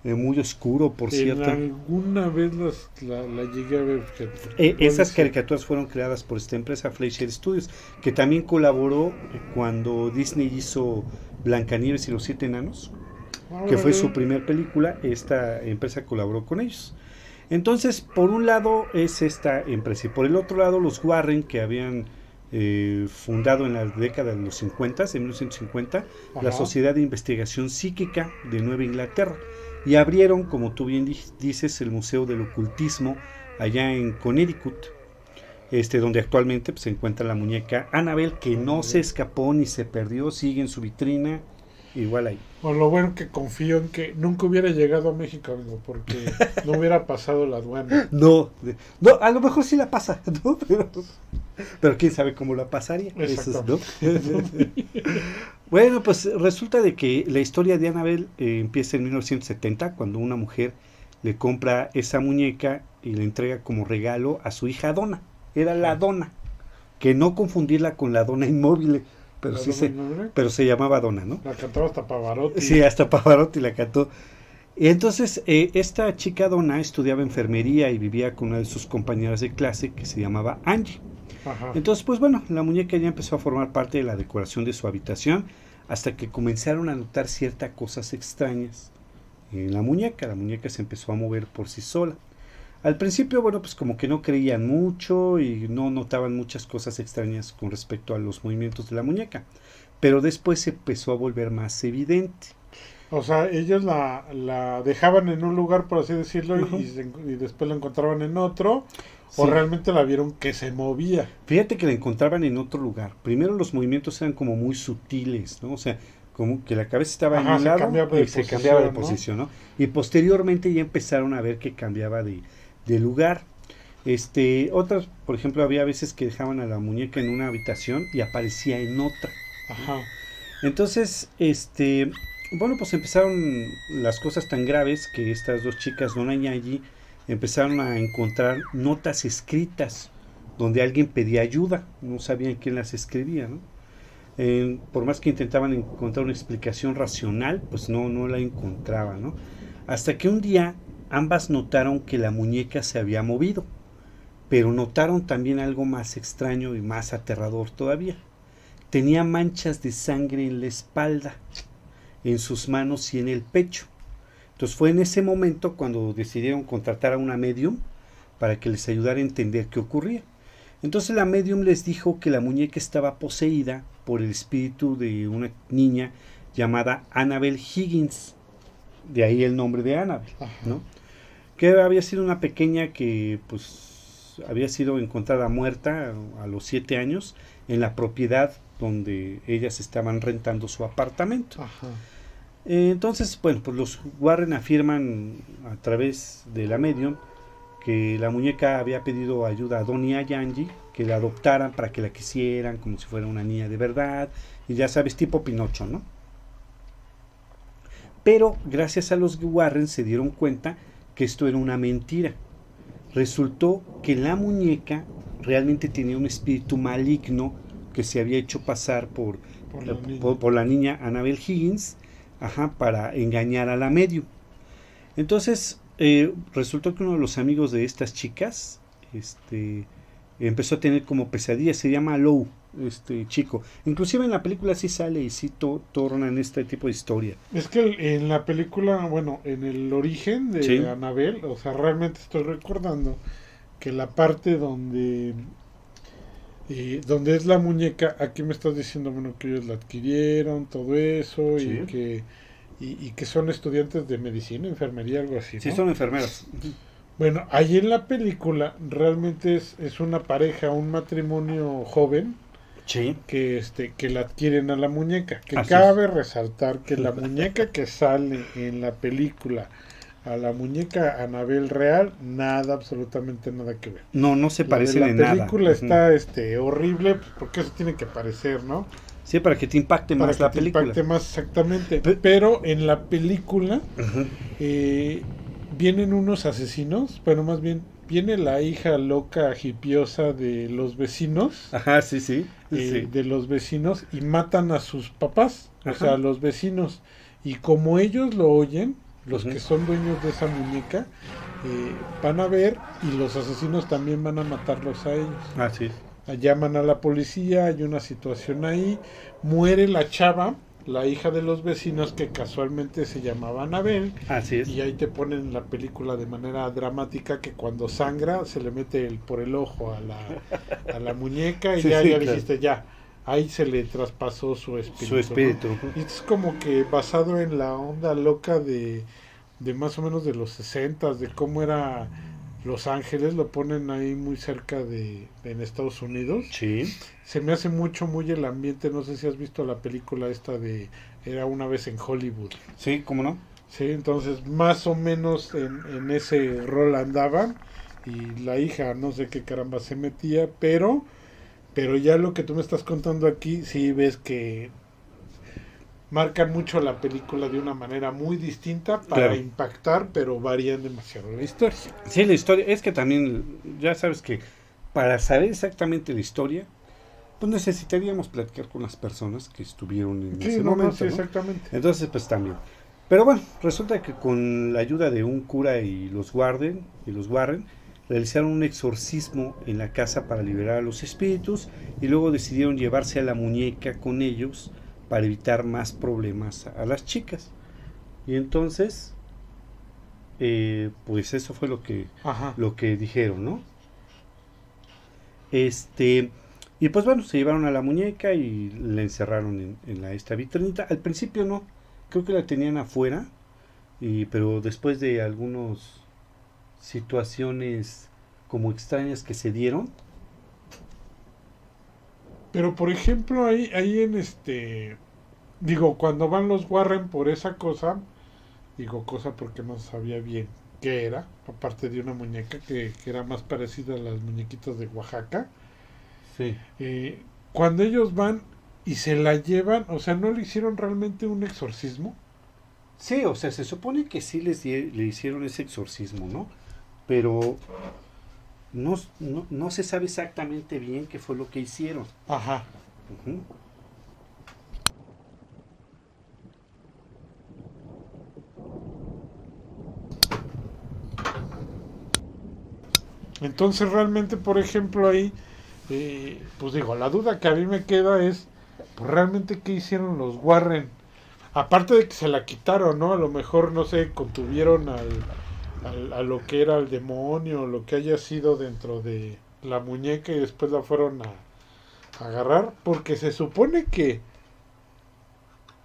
eh, muy oscuro, por En cierto. alguna vez las- la, la llegué a ver. Eh, esas caricaturas fueron creadas por esta empresa Fleischer Studios, que también colaboró cuando Disney hizo Blancanieves y los Siete Enanos, que fue su primer película, esta empresa colaboró con ellos. Entonces, por un lado es esta empresa y por el otro lado los Warren, que habían eh, fundado en la década de los 50, en 1950, la. Sociedad de Investigación Psíquica de Nueva Inglaterra. Y abrieron, como tú bien di- dices, el Museo del Ocultismo allá en Connecticut, este, donde actualmente pues, se encuentra la muñeca Annabelle, que no se escapó ni se perdió, sigue en su vitrina, igual ahí. Bueno, lo bueno que confío en que nunca hubiera llegado a México, amigo, porque no hubiera pasado la aduana. No, no, a lo mejor sí la pasa, ¿no? Pero, pero quién sabe cómo la pasaría. Eso es, ¿no? bueno, pues resulta de que la historia de Annabelle eh, empieza en 1970, cuando una mujer le compra esa muñeca y le entrega como regalo a su hija Donna. Era la Donna, que no confundirla con la Donna inmóvil, pero ¿La sí se, pero se llamaba Donna, ¿no? La cantaba hasta Pavarotti. Sí, hasta Pavarotti la cantó. Y entonces, eh, esta chica Donna estudiaba enfermería y vivía con una de sus compañeras de clase que se llamaba Angie. Ajá. Entonces, pues bueno, la muñeca ya empezó a formar parte de la decoración de su habitación hasta que comenzaron a notar ciertas cosas extrañas en la muñeca. La muñeca se empezó a mover por sí sola. Al principio, bueno, pues como que no creían mucho y no notaban muchas cosas extrañas con respecto a los movimientos de la muñeca. Pero después se empezó a volver más evidente. O sea, ellos la, la dejaban en un lugar, por así decirlo, y después la encontraban en otro, o realmente la vieron que se movía. Fíjate que la encontraban en otro lugar. Primero los movimientos eran como muy sutiles, ¿no? O sea, como que la cabeza estaba Ajá, en un lado cambiaba y se cambiaba de posición, ¿no? posición, ¿no? Y posteriormente ya empezaron a ver que cambiaba de, de lugar. Este, otras, por ejemplo, había veces que dejaban a la muñeca en una habitación y aparecía en otra. Ajá. Entonces, este, bueno, pues empezaron las cosas tan graves que estas dos chicas, Donna y Angie, empezaron a encontrar notas escritas donde alguien pedía ayuda, no sabían quién las escribía, ¿no? Por más que intentaban encontrar una explicación racional, pues no, no la encontraban, ¿no? Hasta que un día ambas notaron que la muñeca se había movido, pero notaron también algo más extraño y más aterrador todavía. Tenía manchas de sangre en la espalda, en sus manos y en el pecho. Entonces fue en ese momento cuando decidieron contratar a una medium para que les ayudara a entender qué ocurría. Entonces la medium les dijo que la muñeca estaba poseída por el espíritu de una niña llamada Annabel Higgins. De ahí el nombre de Annabel. ¿no? Que había sido una pequeña que pues había sido encontrada muerta a los siete años en la propiedad donde ellas estaban rentando su apartamento. Ajá. Eh, entonces, bueno, pues los Warren afirman a través de la medium que la muñeca había pedido ayuda a Donnie y a Angie, que la adoptaran para que la quisieran como si fuera una niña de verdad, y ya sabes, tipo Pinocho, ¿no? Pero gracias a los Warren se dieron cuenta que esto era una mentira. Resultó que la muñeca realmente tenía un espíritu maligno que se había hecho pasar por, Por la niña. por, por la niña Annabel Higgins, ajá, para engañar a la medium. Entonces, eh, resultó que uno de los amigos de estas chicas, este, empezó a tener como pesadillas, se llama Lou, este chico. Inclusive en la película sí sale y sí to- tornan este tipo de historia. Es que en la película, bueno, en el origen de Sí. Anabel, o sea, realmente estoy recordando que la parte donde eh, donde es la muñeca, aquí me estás diciendo, bueno, que ellos la adquirieron, todo eso, Sí. y que y, y que son estudiantes de medicina, enfermería, algo así. Sí, son enfermeras. Bueno, ahí en la película realmente es, es una pareja, un matrimonio joven Sí. que este que la adquieren a la muñeca. Que Así cabe resaltar que la muñeca que sale en la película a la muñeca Anabel real, nada, absolutamente nada que ver. No, no se La de La nada. película está este horrible, pues, porque eso tiene que parecer, ¿no? Sí, para que te impacte Para más que la te película. impacte más exactamente. Pe- Pero en la película eh, vienen unos asesinos, bueno, más bien viene la hija loca hipiosa de los vecinos, Ajá, sí, sí. eh, sí. de los vecinos y matan a sus papás, o sea, a los vecinos. Y como ellos lo oyen, los que son dueños de esa muñeca, eh, van a ver y los asesinos también van a matarlos a ellos. Ah, sí. Llaman a la policía, hay una situación ahí, muere la chava, la hija de los vecinos que casualmente se llamaba Anabel, Así es. y ahí te ponen la película de manera dramática que cuando sangra se le mete el, por el ojo a la, a la muñeca y Sí, ya, sí, ya claro. dijiste ya, ahí se le traspasó su espíritu. Su ¿no? espíritu. Y es como que basado en la onda loca de, de más o menos de los 60 de cómo era Los Ángeles, lo ponen ahí muy cerca de en Estados Unidos. Sí. Se me hace mucho muy el ambiente, no sé si has visto la película esta de Era una vez en Hollywood. Sí, ¿cómo no? Sí, entonces más o menos en, en ese rol andaban y la hija no sé qué caramba se metía, pero pero ya lo que tú me estás contando aquí sí ves que marcan mucho la película de una manera muy distinta para Claro. impactar, pero varían demasiado la historia. Sí, la historia, es que también, ya sabes que para saber exactamente la historia, pues necesitaríamos platicar con las personas que estuvieron en Sí, ese no, no, momento. sí, ¿no? exactamente. Entonces, pues también. Pero bueno, resulta que con la ayuda de un cura y los Warden, y los Warren, realizaron un exorcismo en la casa para liberar a los espíritus y luego decidieron llevarse a la muñeca con ellos para evitar más problemas a las chicas. Y entonces, eh, pues eso fue lo que Ajá. lo que dijeron, ¿no? Este, y pues bueno, se llevaron a la muñeca y la encerraron en, en la, esta vitrinita. Al principio no, creo que la tenían afuera, y, pero después de algunas situaciones como extrañas que se dieron, Pero por ejemplo, ahí, ahí en este, digo, cuando van los Warren por esa cosa, digo cosa porque no sabía bien qué era, aparte de una muñeca que, que era más parecida a las muñequitas de Oaxaca, sí. eh, cuando ellos van y se la llevan, o sea, no le hicieron realmente un exorcismo. Sí, o sea, se supone que sí les le hicieron ese exorcismo, ¿no? Pero no, no, no se sabe exactamente bien qué fue lo que hicieron. Ajá. Entonces realmente, por ejemplo, ahí, eh, pues digo, la duda que a mí me queda es, pues realmente qué hicieron los Warren. Aparte de que se la quitaron, ¿no? A lo mejor, no sé, contuvieron al, al- a lo que era el demonio, lo que haya sido dentro de la muñeca y después la fueron a, a agarrar, porque se supone que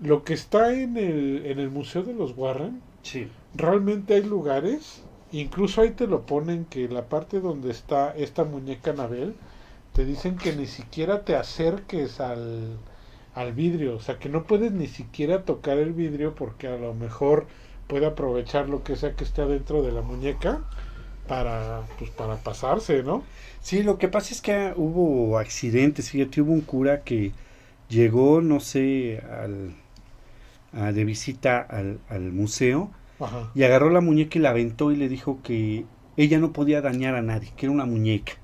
lo que está en el, en el Museo de los Warren Sí. realmente hay lugares, incluso ahí te lo ponen que la parte donde está esta muñeca Anabel, te dicen que ni siquiera te acerques al, al vidrio, o sea que no puedes ni siquiera tocar el vidrio porque a lo mejor puede aprovechar lo que sea que esté adentro de la muñeca para pues para pasarse, ¿no? Sí, lo que pasa es que hubo accidentes, fíjate, hubo un cura que llegó, no sé, al, a- de visita al, al museo Ajá. y agarró la muñeca y la aventó y le dijo que ella no podía dañar a nadie, que era una muñeca.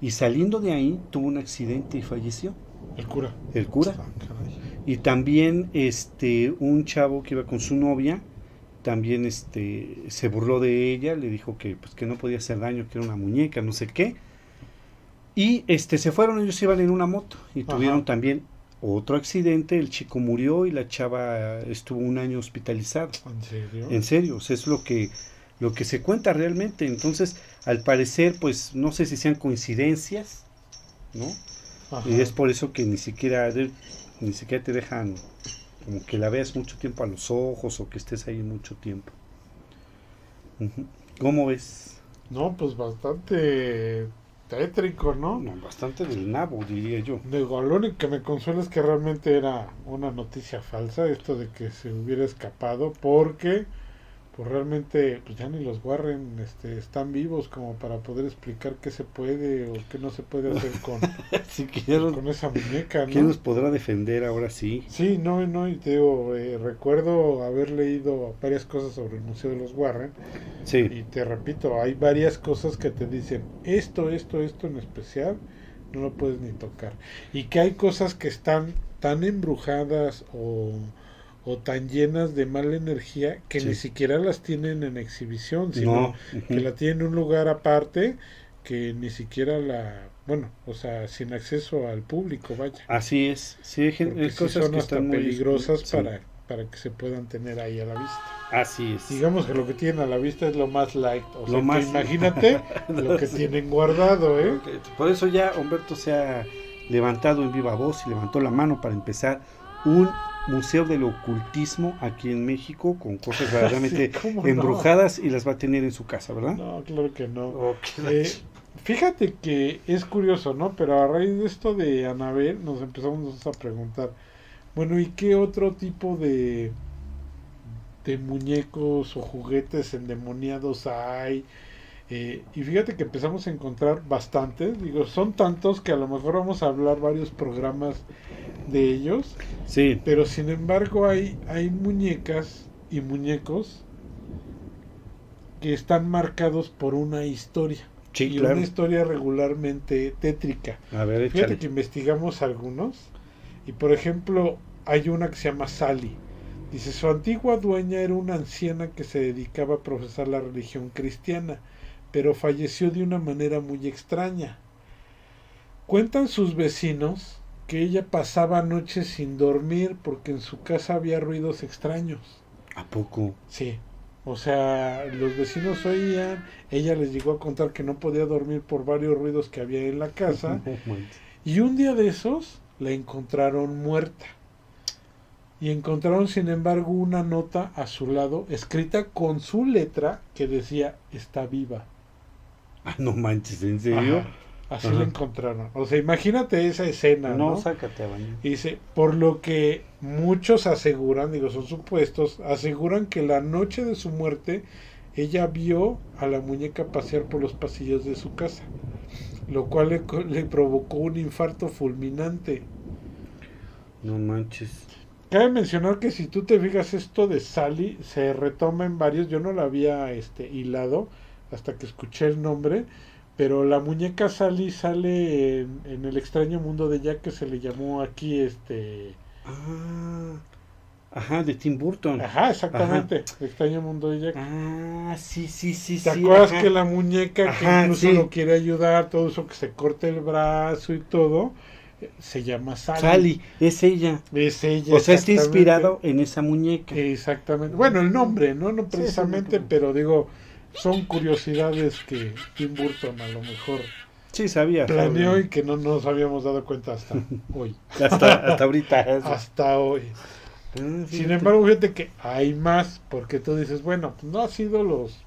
Y saliendo de ahí tuvo un accidente y falleció El cura. el cura. Ah. Y también este un chavo que iba con su novia, también este se burló de ella, le dijo que pues que no podía hacer daño, que era una muñeca, no sé qué. Y este se fueron, ellos iban en una moto y Ajá. tuvieron también otro accidente, el chico murió y la chava estuvo un año hospitalizada. ¿En serio? En serio, o sea, es lo que lo que se cuenta realmente. Entonces, al parecer, pues no sé si sean coincidencias, ¿no? Ajá. Y es por eso que ni siquiera ni siquiera te dejan como que la veas mucho tiempo a los ojos o que estés ahí mucho tiempo. ¿Cómo ves? No, pues bastante tétrico, ¿no? No, bastante del nabo, diría yo. Digo, lo único que me consuela es que realmente era una noticia falsa, esto de que se hubiera escapado, porque pues realmente pues ya ni los Warren este, están vivos como para poder explicar qué se puede o qué no se puede hacer con, con esa muñeca, ¿Quién ¿no? nos podrá defender ahora sí? Sí, no, no, y te digo, eh, recuerdo haber leído varias cosas sobre el Museo de los Warren Sí, y te repito, hay varias cosas que te dicen esto, esto, esto en especial, no lo puedes ni tocar. Y que hay cosas que están tan embrujadas o, o tan llenas de mala energía que Sí. ni siquiera las tienen en exhibición, sino no. que la tienen en un lugar aparte que ni siquiera la, bueno, o sea, sin acceso al público, vaya. Así es. Sí, hay, sí cosas son que hasta están muy peligrosas sí, para, para que se puedan tener ahí a la vista. Así es. Digamos que lo que tienen a la vista es lo más light. O Lo sea, más- imagínate lo que tienen guardado, ¿eh? Por eso ya Humberto se ha levantado en viva voz y levantó la mano para empezar un museo del ocultismo aquí en México con cosas verdaderamente Sí, ¿cómo no? embrujadas y las va a tener en su casa, ¿verdad? No, claro que no. Ok. Eh, fíjate que es curioso, ¿no? Pero a raíz de esto de Anabel nos empezamos a preguntar, bueno, ¿y qué otro tipo de, de muñecos o juguetes endemoniados hay? Eh, y fíjate que empezamos a encontrar bastantes, digo, son tantos que a lo mejor vamos a hablar varios programas de ellos, Sí, pero sin embargo hay, hay muñecas y muñecos que están marcados por una historia sí, y claro. una historia regularmente tétrica. A ver, Fíjate échale. que investigamos algunos y por ejemplo hay una que se llama Sally. Dice, su antigua dueña era una anciana que se dedicaba a profesar la religión cristiana, pero falleció de una manera muy extraña. Cuentan sus vecinos que ella pasaba noches sin dormir porque en su casa había ruidos extraños. ¿A poco? Sí. O sea, los vecinos oían, ella les llegó a contar que no podía dormir por varios ruidos que había en la casa y un día de esos la encontraron muerta. Y encontraron, sin embargo, una nota a su lado, escrita con su letra, que decía, está viva. Ah, no manches, ¿en serio? Ajá, Así Ajá. la encontraron. O sea, imagínate esa escena, no, ¿no? sácate a bañar. Dice, por lo que muchos aseguran, digo, son supuestos, aseguran que la noche de su muerte ella vio a la muñeca pasear por los pasillos de su casa, lo cual le, co- le provocó un infarto fulminante. No manches. Cabe mencionar que si tú te fijas esto de Sally se retoma en varios, yo no la había este hilado hasta que escuché el nombre, pero la muñeca Sally sale en, en el extraño mundo de Jack que se le llamó aquí este Ah, ajá, de Tim Burton. Ajá, exactamente, el extraño mundo de Jack. Ah, sí, sí, sí, ¿Te sí. acuerdas ajá. que la muñeca que incluso sí. lo quiere ayudar, todo eso que se corta el brazo y todo, se llama Sally. Sally, es ella. Es ella. O sea, está inspirado en esa muñeca. Exactamente. Bueno, el nombre, ¿no? No precisamente, sí, pero digo, son curiosidades que Tim Burton a lo mejor Sí, sabía. planeó y que no nos habíamos dado cuenta hasta hoy. Hasta, hasta ahorita. Hasta hoy. Ah, Sin embargo, fíjate que hay más, porque tú dices, bueno, pues no ha sido los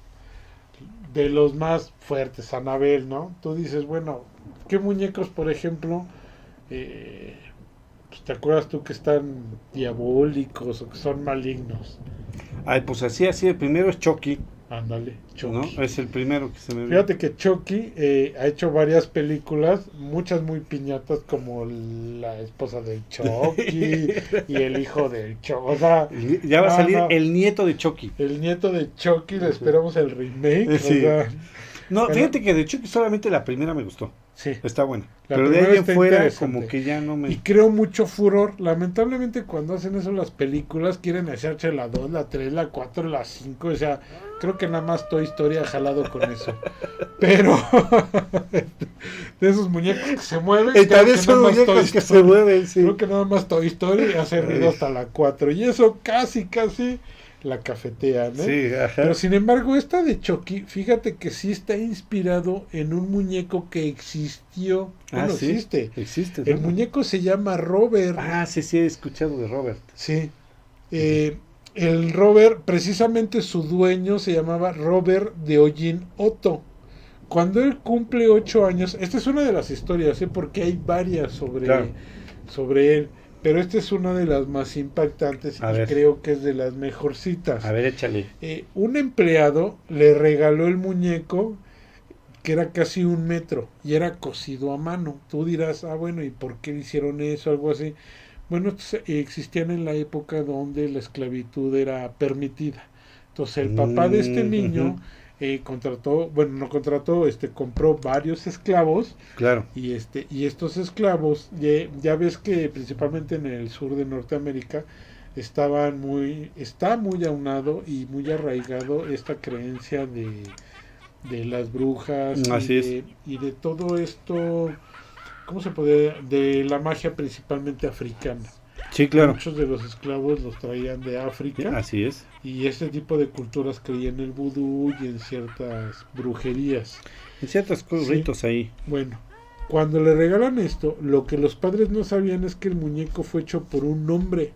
de los más fuertes, Anabel, ¿no? Tú dices, bueno, ¿qué muñecos, por ejemplo, eh, pues, te acuerdas tú que están diabólicos o que son malignos? Ay, pues así, así. El primero es Chucky, Ándale, ¿no? Chucky. Es el primero que se me Fíjate que Chucky eh, ha hecho varias películas, muchas muy piñatas, como la esposa del Chucky y el hijo del Chucky. O sea, Ya va a No, salir no. el nieto de Chucky. El nieto de Chucky, le esperamos el remake. o Sí. sea, No, fíjate que de Chucky solamente la primera me gustó. sí. Está buena. La Pero de ahí en fuera, como que ya no Y me. creo mucho furor. Lamentablemente, cuando hacen eso las películas, quieren hacerse la 2, la 3, la 4, la 5. O sea, creo que nada más Toy Story ha jalado con eso. Pero de esos muñecos que se mueven, Y creo también que son nada más Toy muñecos que se mueven, sí. Creo que nada más Toy Story ha servido hasta la 4. Y eso casi, casi la cafetean. ¿eh? Sí, ajá. Pero sin embargo, esta de Chucky, fíjate que sí está inspirado en un muñeco que existió. Ah, sí. existe. Existe. El ¿no? muñeco se llama Robert. Ah, sí, sí, he escuchado de Robert. Sí. Eh, el Robert, precisamente su dueño se llamaba Robert de Hollín Otto. Cuando él cumple ocho años, esta es una de las historias, ¿eh? porque hay varias sobre, Claro. sobre él. pero esta es una de las más impactantes A y ver. creo que es de las mejorcitas. A ver, échale. Eh, un empleado le regaló el muñeco que era casi un metro y era cosido a mano. Tú dirás, ah, bueno, ¿y por qué hicieron eso? Algo así. Bueno, estos, eh, existían en la época donde la esclavitud era permitida. Entonces el papá de este Mm, niño eh, contrató, bueno, no contrató, este compró varios esclavos Claro. y este y estos esclavos ya, ya ves que principalmente en el sur de Norteamérica estaban muy está muy aunado y muy arraigado esta creencia de, de las brujas Así y, es. y de todo esto cómo se puede de la magia principalmente africana Sí, claro. muchos de los esclavos los traían de África Así es. y este tipo de culturas creían en el vudú y en ciertas brujerías En ciertos Sí. ritos ahí. bueno, cuando le regalan esto, lo que los padres no sabían es que el muñeco fue hecho por un hombre,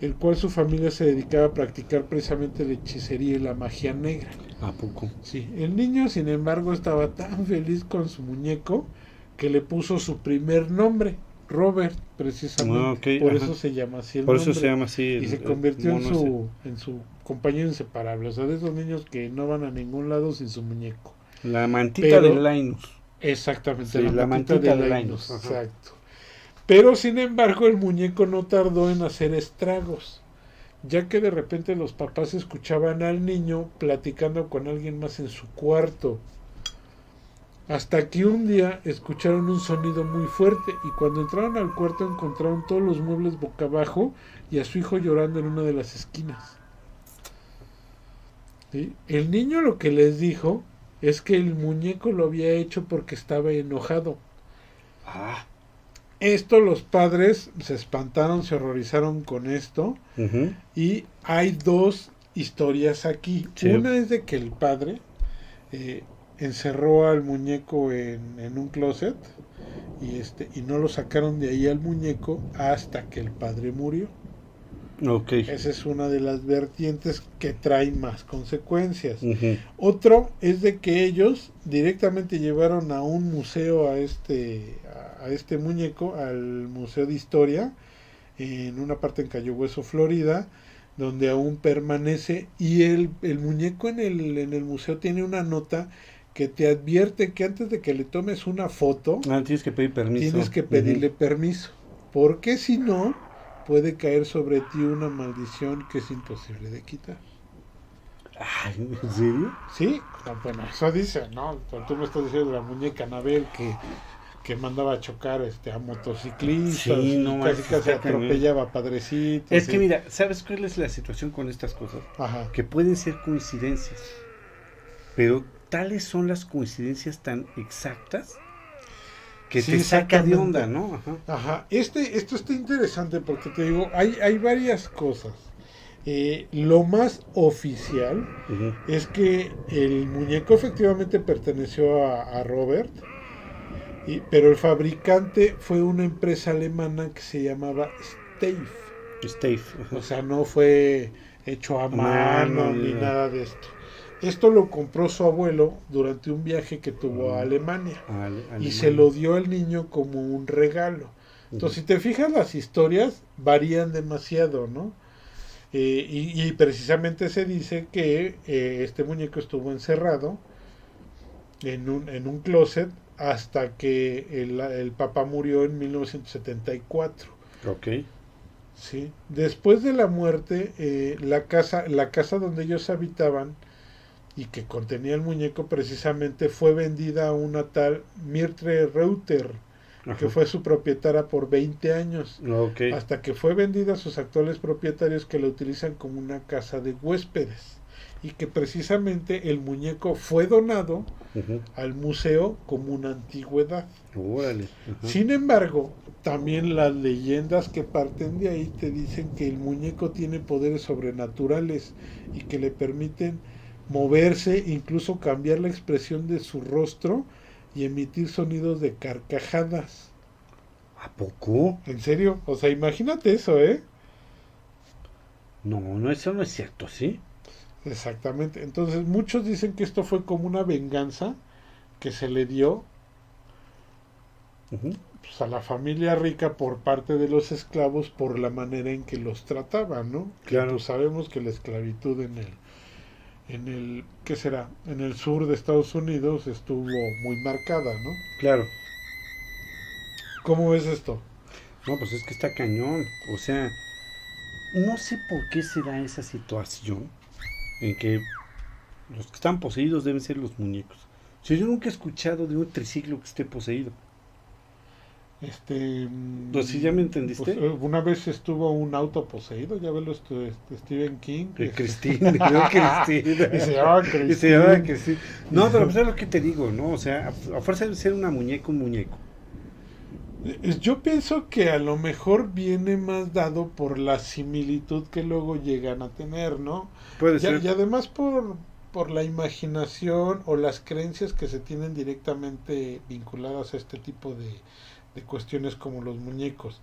el cual su familia se dedicaba a practicar precisamente la hechicería y la magia negra. ¿A poco? Sí, el niño, sin embargo, estaba tan feliz con su muñeco que le puso su primer nombre, Robert, precisamente. Ah, por ajá. eso se llama así el Por eso nombre. se llama así. Y se convirtió en su, en su compañero inseparable. O sea, de esos niños que no van a ningún lado sin su muñeco. La mantita Pero- de Linus. Exactamente, Sí, la, la mantita, mantita de de Linus, Linus. Exacto. Pero sin embargo, el muñeco no tardó en hacer estragos, ya que de repente los papás escuchaban al niño platicando con alguien más en su cuarto. Hasta que un día escucharon un sonido muy fuerte y cuando entraron al cuarto encontraron todos los muebles boca abajo y a su hijo llorando en una de las esquinas. ¿Sí? El niño lo que les dijo es que el muñeco lo había hecho porque estaba enojado. Ah. Esto los padres se espantaron, se horrorizaron con esto y hay dos historias aquí. Sí. Una es de que el padre eh, encerró al muñeco en, en un closet y este y no lo sacaron de ahí al muñeco hasta que el padre murió. Ok. Esa es una de las vertientes que traen más consecuencias. Otro es de que ellos directamente llevaron a un museo a este a- a este muñeco al museo de historia en una parte en Cayo Hueso, Florida, donde aún permanece y el, el muñeco en el en el museo tiene una nota que te advierte que antes de que le tomes una foto Ah, tienes que pedir permiso. tienes que pedirle permiso, porque si no puede caer sobre ti una maldición que es imposible de quitar. Ay, ¿En serio? Sí, no, bueno, eso dice, ¿no? Tú me estás diciendo de la muñeca Anabel que, que mandaba a chocar este, a motociclistas, Sí, no casi casi atropellaba a padrecitos. Es sí. que mira, ¿sabes cuál es la situación con estas cosas? Ajá. Que pueden ser coincidencias. Pero tales son las coincidencias tan exactas que Sí, te saca de onda, ¿no? Ajá. Ajá, este, esto está interesante porque te digo, hay, hay varias cosas. Eh, lo más oficial es que el muñeco efectivamente perteneció a, a Robert, y- pero el fabricante fue una empresa alemana que se llamaba. Stave. O sea, no fue hecho a mano ni no. nada de esto. Esto lo compró su abuelo durante un viaje que tuvo a Alemania Ale- y se lo dio al niño como un regalo. Entonces, si te fijas, las historias varían demasiado, ¿no? Eh, y, y precisamente se dice que eh, este muñeco estuvo encerrado en un, en un closet hasta que el, el papá murió en 1974. Ok. Sí. Después de la muerte, eh, la casa, la casa donde ellos habitaban y que contenía el muñeco precisamente fue vendida a una tal Mirtre Reuter, que fue su propietaria por 20 años, hasta que fue vendida a sus actuales propietarios que la utilizan como una casa de huéspedes. Y que precisamente el muñeco fue donado al museo como una antigüedad. Sin embargo, también las leyendas que parten de ahí te dicen que el muñeco tiene poderes sobrenaturales y que le permiten moverse, incluso cambiar la expresión de su rostro y emitir sonidos de carcajadas. ¿A poco? ¿En serio? O sea, imagínate eso, ¿eh? No, no, eso no es cierto, ¿sí? Exactamente. Entonces, muchos dicen que esto fue como una venganza que se le dio pues, a la familia rica por parte de los esclavos por la manera en que los trataban, ¿no? Claro. Pues sabemos que la esclavitud en el en el ¿qué será? En el sur de Estados Unidos estuvo muy marcada, ¿no? Claro. ¿Cómo ves esto? No, pues es que está cañón. O sea, no sé por qué se da esa situación en que los que están poseídos deben ser los muñecos. O sea, yo nunca he escuchado de un triciclo que esté poseído. Este, Pues sí, ¿ya me entendiste? pues, eh, una vez estuvo un auto poseído, ya ves este, Stephen King. Y se llamaba Y se llamaba Christine. Cristina. No, pero pues es lo que te digo, ¿no? O sea, a, a fuerza de ser una muñeca, un muñeco. Eh, Yo pienso que a lo mejor viene más dado por la similitud que luego llegan a tener, ¿no? Puede Y, ser. y además por, por la imaginación o las creencias que se tienen directamente vinculadas a este tipo de, de cuestiones como los muñecos.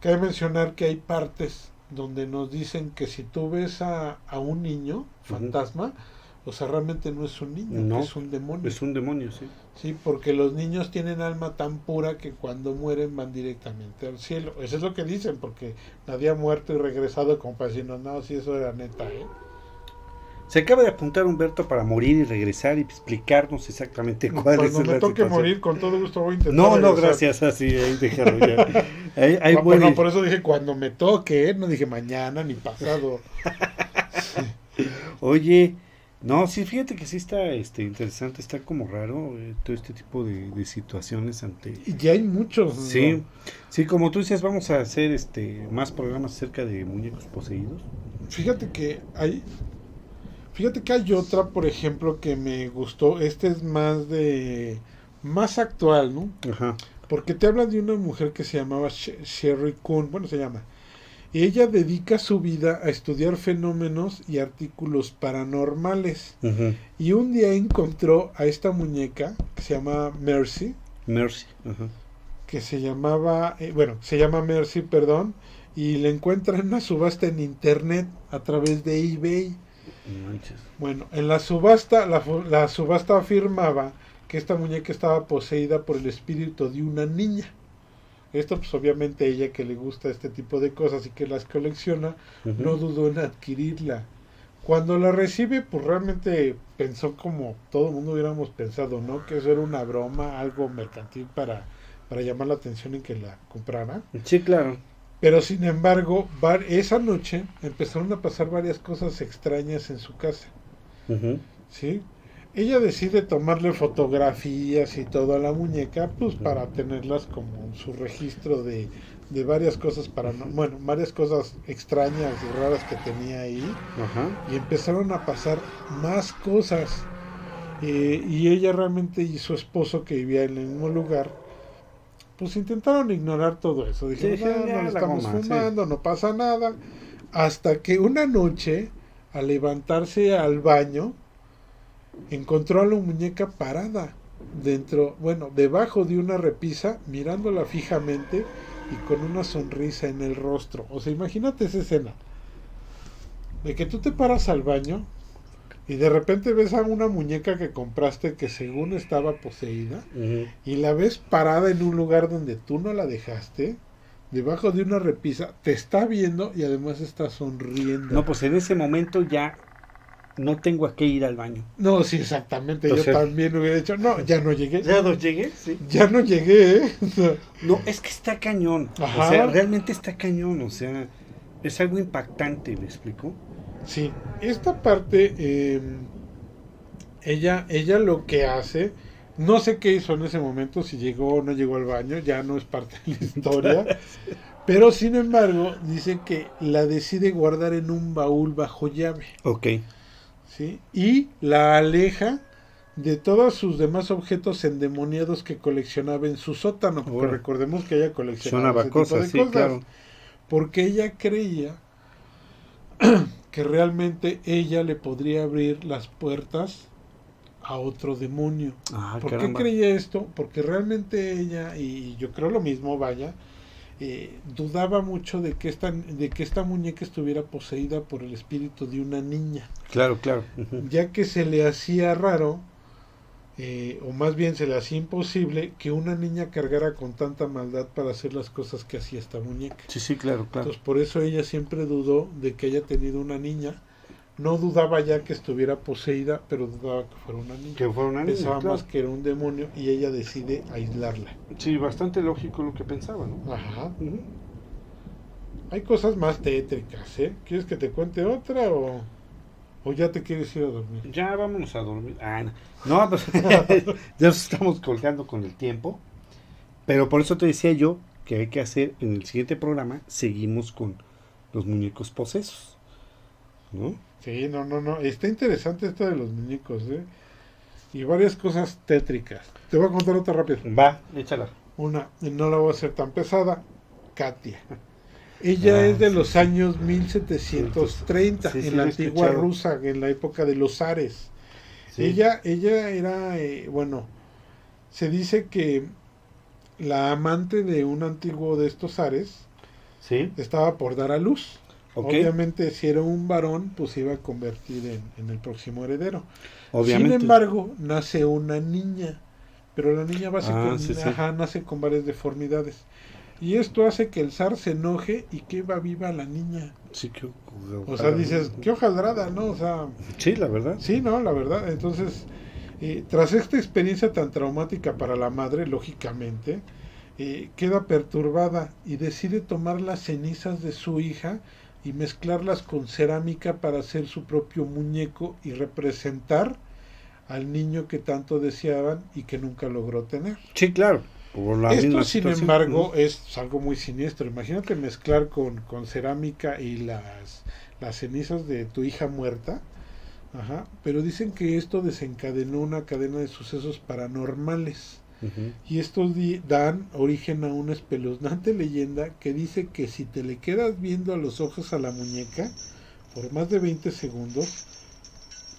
Cabe mencionar que hay partes donde nos dicen que si tú ves a, a un niño fantasma, o sea, realmente no es un niño, No, es un demonio. Es un demonio, sí. Sí, porque los niños tienen alma tan pura que cuando mueren van directamente al cielo. Eso es lo que dicen, porque nadie ha muerto y regresado como para decirnos, no, si eso era neta, ¿eh? Se acaba de apuntar Humberto para morir y regresar y explicarnos exactamente cuál Cuando es me la toque situación. morir, con todo gusto voy a intentar. No, no, gracias, así, ahí déjalo ya. Ahí, ahí Ah, voy. bueno, por eso dije cuando me toque, no dije mañana ni pasado. Oye, no, sí, fíjate que sí está este, interesante, está como raro eh, todo este tipo de, de situaciones ante... Y ya hay muchos. ¿no? Sí, sí, como tú dices, vamos a hacer este más programas acerca de muñecos poseídos. Fíjate que hay. Fíjate que hay otra, por ejemplo, que me gustó. Este es más de. Más actual, ¿no? Ajá. Porque te habla de una mujer que se llamaba Sh- Sherry Kuhn, bueno, se llama. Y ella dedica su vida a estudiar fenómenos y artículos paranormales. ujú. Y un día encontró a esta muñeca que se llama Mercy, Mercy. Ajá. que se llamaba, eh, bueno, se llama Mercy, perdón, y la encuentra en una subasta en internet a través de eBay. Bueno, en la subasta, la, la subasta afirmaba que esta muñeca estaba poseída por el espíritu de una niña. Esto pues obviamente ella que le gusta este tipo de cosas y que las colecciona, no dudó en adquirirla. Cuando la recibe, pues realmente pensó como todo el mundo hubiéramos pensado, ¿no? Que eso era una broma, algo mercantil para, para llamar la atención y que la comprara. Sí, claro. Pero sin embargo, esa noche empezaron a pasar varias cosas extrañas en su casa. ¿sí? Ella decide tomarle fotografías y todo a la muñeca, pues para tenerlas como su registro de, de varias cosas para bueno, varias cosas extrañas y raras que tenía ahí. Y empezaron a pasar más cosas. Eh, y ella realmente y su esposo que vivía en el mismo lugar, pues intentaron ignorar todo eso. Dijeron, no, la estamos goma", sí. fumando, no pasa nada. Hasta que una noche, al levantarse al baño, encontró a la muñeca parada dentro, bueno, debajo de una repisa, mirándola fijamente y con una sonrisa en el rostro. O sea, imagínate esa escena. De que tú te paras al baño y de repente ves a una muñeca que compraste que según estaba poseída y la ves parada en un lugar donde tú no la dejaste, debajo de una repisa, te está viendo y además está sonriendo. No, pues en ese momento ya no tengo a qué ir al baño. No, sí, exactamente. Yo también hubiera dicho, no, ya no llegué. ¿Ya no llegué? Sí. Ya no llegué, ¿eh? No, es que está cañón. Ajá. O sea, realmente está cañón. O sea, es algo impactante, ¿me explico? Sí, esta parte, eh, ella, ella lo que hace, no sé qué hizo en ese momento, si llegó o no llegó al baño, ya no es parte de la historia, pero sin embargo dice que la decide guardar en un baúl bajo llave, Ok. ¿sí? Y la aleja de todos sus demás objetos endemoniados que coleccionaba en su sótano, porque recordemos que ella coleccionaba ese tipo cosas, de sí, cosas claro. porque ella creía que realmente ella le podría abrir las puertas a otro demonio. Ah, ¿Por qué creía esto? Porque realmente ella, y yo creo lo mismo, vaya, eh, dudaba mucho de que, esta, de que esta muñeca estuviera poseída por el espíritu de una niña, Claro, claro. Ya que se le hacía raro eh, o más bien se le hacía imposible que una niña cargara con tanta maldad para hacer las cosas que hacía esta muñeca. Sí, sí, claro, claro. Entonces por eso ella siempre dudó de que haya tenido una niña. No dudaba ya que estuviera poseída, pero dudaba que fuera una niña. Que fuera una niña, Pensaba claro. más que era un demonio y ella decide aislarla. Sí, bastante lógico lo que pensaba, ¿no? Ajá. Hay cosas más tétricas, ¿eh? ¿Quieres que te cuente otra o, o ya te quieres ir a dormir? Ya vámonos a dormir. Ah, no, No, pues ya nos estamos colgando con el tiempo. Pero por eso te decía yo que hay que hacer en el siguiente programa, seguimos con los muñecos posesos. ¿No? Sí, no, no, no. Está interesante esto de los muñecos, ¿eh? Y varias cosas tétricas. Te voy a contar otra rápido. Va, échala. Una, y no la voy a hacer tan pesada. Katia. Ella Ah, es de sí, los sí. años 1730, Sí, en la antigua escuchado. rusa, en la época de los zares. Ella, ella era, eh, bueno, se dice que la amante de un antiguo de estos zares estaba por dar a luz. Obviamente, si era un varón, pues iba a convertir en, en el próximo heredero. Obviamente. Sin embargo, nace una niña, pero la niña base Ah, con- ajá, nace con varias deformidades. Y esto hace que el zar se enoje y que va viva la niña. Sí, que- O sea, dices, qué hojaldrada, ¿no? O sea, Sí, la verdad. sí, ¿no? La verdad. Entonces, eh, tras esta experiencia tan traumática para la madre, lógicamente, eh, queda perturbada y decide tomar las cenizas de su hija y mezclarlas con cerámica para hacer su propio muñeco y representar al niño que tanto deseaban y que nunca logró tener. Sí, claro. Esto, sin embargo, es algo muy siniestro. Imagínate mezclar con, con cerámica y las, las cenizas de tu hija muerta. Ajá. Pero dicen que esto desencadenó una cadena de sucesos paranormales. Y estos dan origen a una espeluznante leyenda que dice que si te le quedas viendo a los ojos a la muñeca por más de 20 segundos,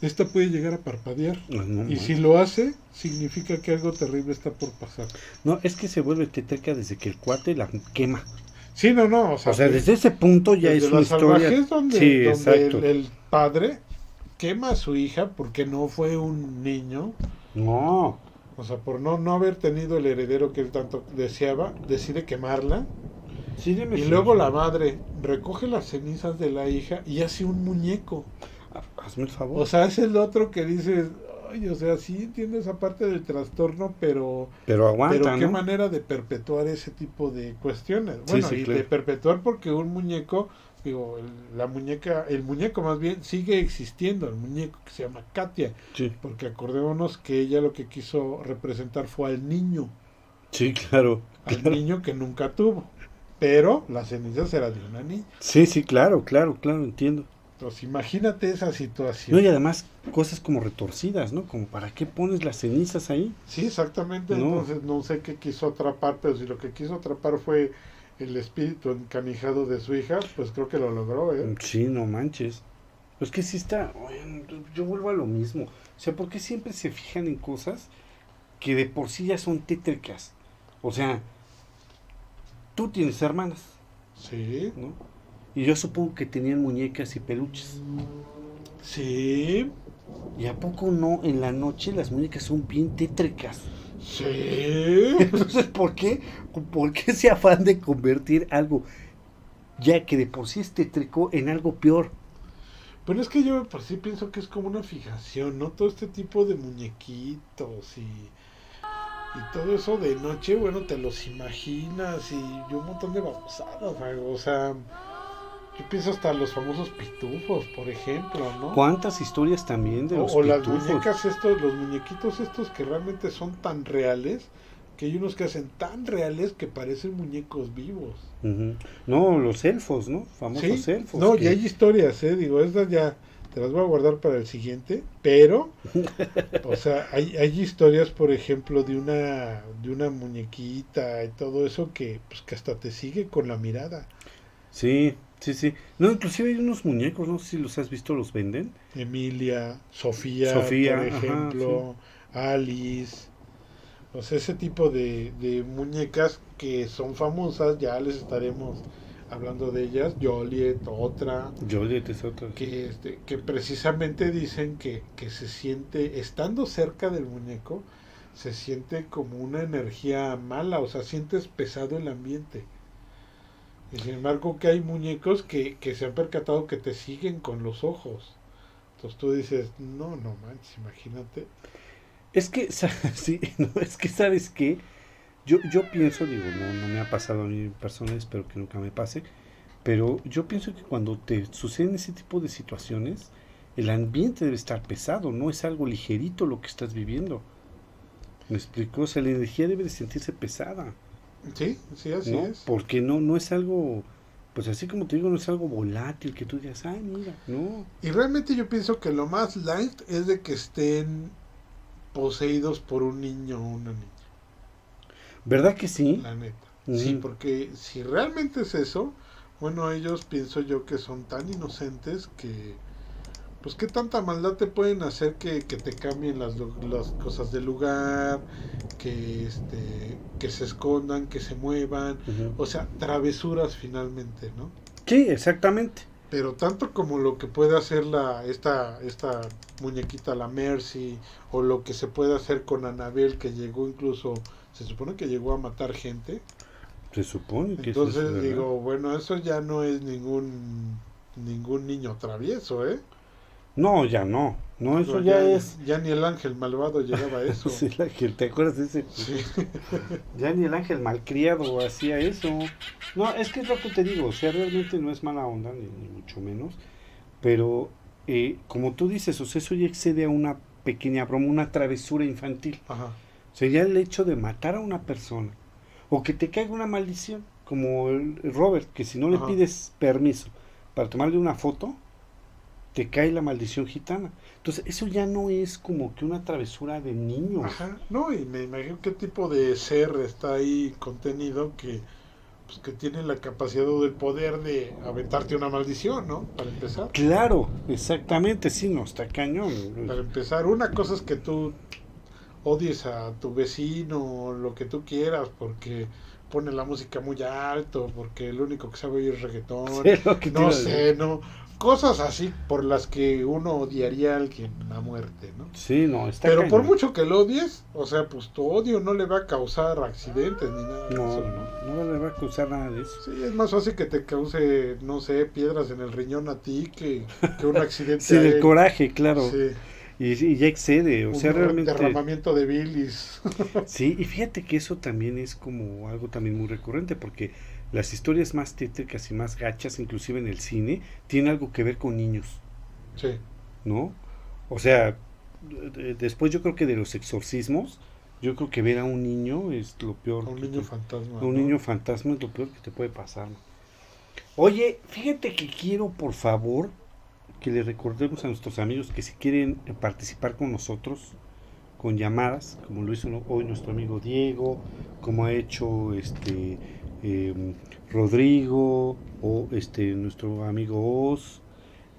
esta puede llegar a parpadear. Ah, no, Y man. si lo hace, significa que algo terrible está por pasar. No, es que se vuelve teteca desde que el cuate la quema. Sí, no, no. O sea, O sea, desde ese punto ya es una historia. salvajez donde, sí, donde exacto. el, el padre quema a su hija porque no fue un niño. No, O sea, por no, no haber tenido el heredero que él tanto deseaba, decide quemarla. sí, dime Y luego la madre recoge las cenizas de la hija y hace un muñeco. Hazme el favor. O sea, es el otro que dices, ay, o sea, sí entiendo esa parte del trastorno, pero, pero aguanta, pero qué ¿no? manera de perpetuar ese tipo de cuestiones. Bueno, sí, y claro. de perpetuar porque un muñeco, digo, el- la muñeca, el muñeco más bien sigue existiendo, el muñeco que se llama Katia, Sí, porque acordémonos que ella lo que quiso representar fue al niño, sí, claro. al claro. niño que nunca tuvo. Pero la ceniza será de una niña. Sí, sí, claro, claro, claro, entiendo. Entonces, imagínate esa situación. No, y además cosas como retorcidas, ¿no? Como para qué pones las cenizas ahí. Sí, exactamente. No. Entonces no sé qué quiso atrapar, pero si lo que quiso atrapar fue el espíritu encanijado de su hija, pues creo que lo logró, ¿eh? Sí, no manches. Pues que sí está. yo vuelvo a lo mismo. O sea, ¿por qué siempre se fijan en cosas que de por sí ya son tétricas? O sea, tú tienes hermanas, Sí, ¿no? Y yo supongo que tenían muñecas y peluches. sí, ¿Y a poco no en la noche las muñecas son bien tétricas? sí. Entonces, ¿por qué? ¿Por qué ese afán de convertir algo ya que de por sí es tétrico en algo peor? Pero es que yo por sí pienso que es como una fijación, ¿no? Todo este tipo de muñequitos y, y todo eso de noche, bueno, te los imaginas y, y un montón de babosadas, o sea, yo pienso hasta los famosos pitufos, por ejemplo, ¿no? ¿Cuántas historias también de O, los o las pitufos? muñecas estos, los muñequitos estos que realmente son tan reales, que hay unos que hacen tan reales que parecen muñecos vivos. No, los elfos, ¿no? Famosos Sí, elfos. no, que- y hay historias, eh, digo, estas ya te las voy a guardar para el siguiente, pero, o sea, hay, hay historias, por ejemplo, de una, de una muñequita y todo eso que, pues, que hasta te sigue con la mirada. Sí, sí, sí. No, inclusive hay unos muñecos, no sé si los has visto, los venden. Emilia, Sofía, Sofía, por ajá, ejemplo, Alice, o sea, ese tipo de, de muñecas que son famosas, ya les estaremos hablando de ellas, Joliet, otra. Joliet es otra. Que, este, que precisamente dicen que, que se siente, estando cerca del muñeco, se siente como una energía mala, o sea, sientes pesado el ambiente. Y sin embargo que hay muñecos que, que se han percatado que te siguen con los ojos. Entonces tú dices, no, no manches, imagínate. Es que, sí, no, es que sabes que yo, yo pienso, digo, no, no me ha pasado a mí persona, espero que nunca me pase, pero yo pienso que cuando te suceden ese tipo de situaciones, el ambiente debe estar pesado, no es algo ligerito lo que estás viviendo. ¿Me explico? O sea, la energía debe de sentirse pesada. Sí, sí, así ¿no? es. Porque no, no es algo, pues así como te digo, no es algo volátil que tú digas, ay, mira, no. Y realmente yo pienso que lo más light es de que estén poseídos por un niño o una niña. ¿Verdad que sí? La neta. Sí, porque si realmente es eso, bueno, ellos pienso yo que son tan inocentes que, pues, ¿qué tanta maldad te pueden hacer que, que te cambien las, las cosas del lugar, que, este, que se escondan, que se muevan? O sea, travesuras finalmente, ¿no? Sí, exactamente. Pero tanto como lo que puede hacer la esta esta muñequita la Mercy o lo que se puede hacer con Anabel que llegó incluso se supone que llegó a matar gente. Se supone que eso es Entonces verdad. digo, bueno, eso ya no es ningún ningún niño travieso, ¿eh? No, ya no. No, eso ya, ya, es. ya ni el ángel malvado llegaba a eso. Sí, el ángel, ¿te acuerdas de ese? Sí. Ya ni el ángel malcriado hacía eso. No, es que es lo que te digo, o sea, realmente no es mala onda, ni, ni mucho menos. Pero, eh, como tú dices, o sea, eso ya excede a una pequeña broma, una travesura infantil. Ajá. O sea, ya el hecho de matar a una persona, o que te caiga una maldición, como el el Robert, que si no le Ajá. pides permiso para tomarle una foto, te cae la maldición gitana. Entonces, eso ya no es como que una travesura de niños. Ajá. No, y me imagino qué tipo de ser está ahí contenido que pues que tiene la capacidad o el poder de aventarte una maldición, ¿no? Para empezar. Claro, exactamente, sí, no, está cañón. Para empezar, una cosa es que tú odies a tu vecino o lo que tú quieras porque pone la música muy alto, porque el único que sabe oír es reggaetón, Sí, lo que te no sé, no, cosas así por las que uno odiaría a alguien a muerte, ¿no? Sí, no, está Pero por mucho que lo odies, o sea, pues tu odio no le va a causar accidentes ni nada de No, eso, ¿no? no, no le va a causar nada de eso. Sí, es más fácil que te cause, no sé, piedras en el riñón a ti que, que un accidente Sí, del coraje, claro. Sí, Y, y ya excede, o un sea, realmente... derramamiento de bilis. Sí, y fíjate que eso también es como algo también muy recurrente, porque las historias más tétricas y más gachas, inclusive en el cine, tienen algo que ver con niños, Sí, ¿no? O sea, de- después yo creo que de los exorcismos, yo creo que ver a un niño es lo peor. un niño te- fantasma. a un ¿no? niño fantasma es lo peor que te puede pasar. Oye, fíjate que quiero, por favor, que le recordemos a nuestros amigos que si quieren participar con nosotros, con llamadas, como lo hizo hoy nuestro amigo Diego, como ha hecho este eh, Rodrigo, o este nuestro amigo Oz,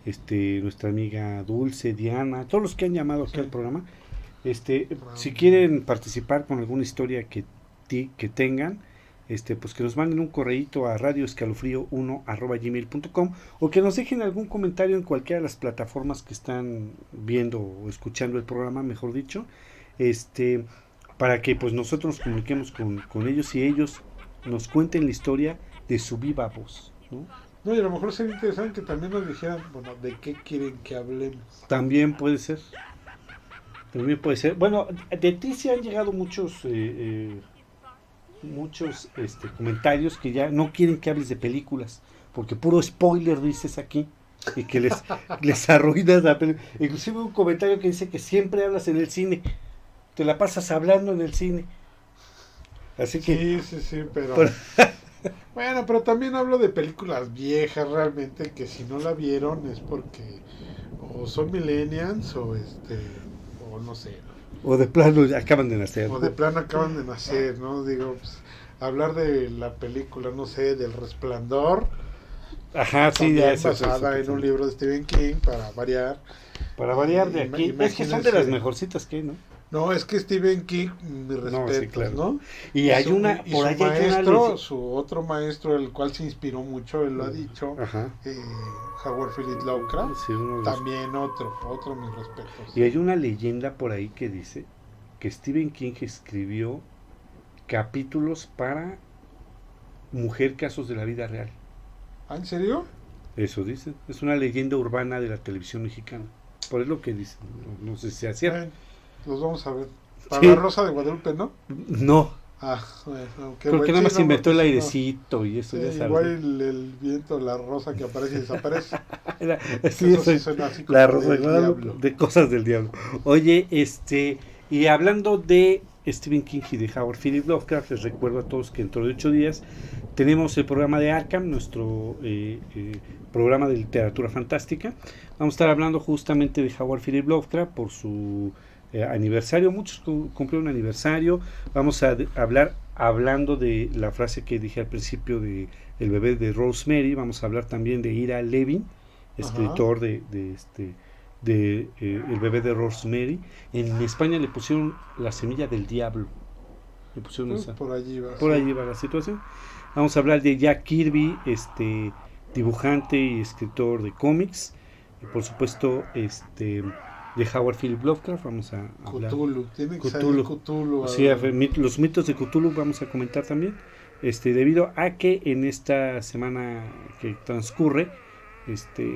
este nuestra amiga Dulce, Diana, todos los que han llamado aquí Sí. al programa, este, si quieren participar con alguna historia que, ti- que tengan, este, pues que nos manden un correíto a radioescalofrío1 arroba gmail.com o que nos dejen algún comentario en cualquiera de las plataformas que están viendo o escuchando el programa, mejor dicho, este, para que pues nosotros nos comuniquemos con, con ellos y ellos nos cuenten la historia de su viva voz. ¿no? No, y a lo mejor sería interesante que también nos dijeran, bueno, de qué quieren que hablemos. También puede ser. También puede ser. Bueno, de ti sí han llegado muchos eh, eh, muchos este, comentarios que ya no quieren que hables de películas, porque puro spoiler dices aquí y que les, les arruinas la película. Inclusive un comentario que dice que siempre hablas en el cine, te la pasas hablando en el cine. Así que Sí, sí, sí, pero... Bueno, pero también hablo de películas viejas realmente que si no la vieron es porque o son millennials o este o no sé, o de plano acaban de nacer. o de plano acaban de nacer, ¿no? Digo, pues, hablar de la película, no sé, del Resplandor, Ajá, sí, ya eso, basada eso, en un libro de Stephen King para variar. Para variar de aquí. Es que son de las mejorcitas que hay, ¿no? No, es que Stephen King, mi respeto, ¿no? Y hay una, por ahí maestro, su otro maestro, el cual se inspiró mucho, él lo ha mm, dicho, eh, Howard Phillips Lovecraft, también otro, otro mis respetos. Y hay una leyenda por ahí que dice que Stephen King escribió capítulos para Mujer Casos de la Vida Real. ¿Ah, en serio? Eso dicen, es una leyenda urbana de la televisión mexicana. Por eso lo que dicen, no, sé si sea cierto. Los vamos a ver. Para la Rosa de Guadalupe, ¿no? No. Ah, bueno, Porque nada más inventó el airecito y eso ya Igual el, viento, la rosa que aparece y desaparece. la rosa de, de cosas del diablo. Oye, este, y hablando de Stephen King y de Howard Philip Lovecraft, les recuerdo a todos que dentro de ocho días tenemos el programa de Arkham, nuestro eh, eh, programa de literatura fantástica. Vamos a estar hablando justamente de Howard Philip Lovecraft por su eh, aniversario. Muchos cumplieron aniversario. Vamos a hablar hablando de la frase que dije al principio de El bebé de Rosemary. Vamos a hablar también de Ira Levin, escritor de, este de eh, El bebé de Rosemary. En España le pusieron La semilla del diablo. Le pusieron esa. Por allí va. Por allí va la situación. Vamos a hablar de Jack Kirby, este dibujante y escritor de cómics, y por supuesto este de Howard Philip Lovecraft, vamos a hablar. Cthulhu, tiene que Cthulhu. Cthulhu los mitos de Cthulhu vamos a comentar también, este debido a que en esta semana que transcurre, este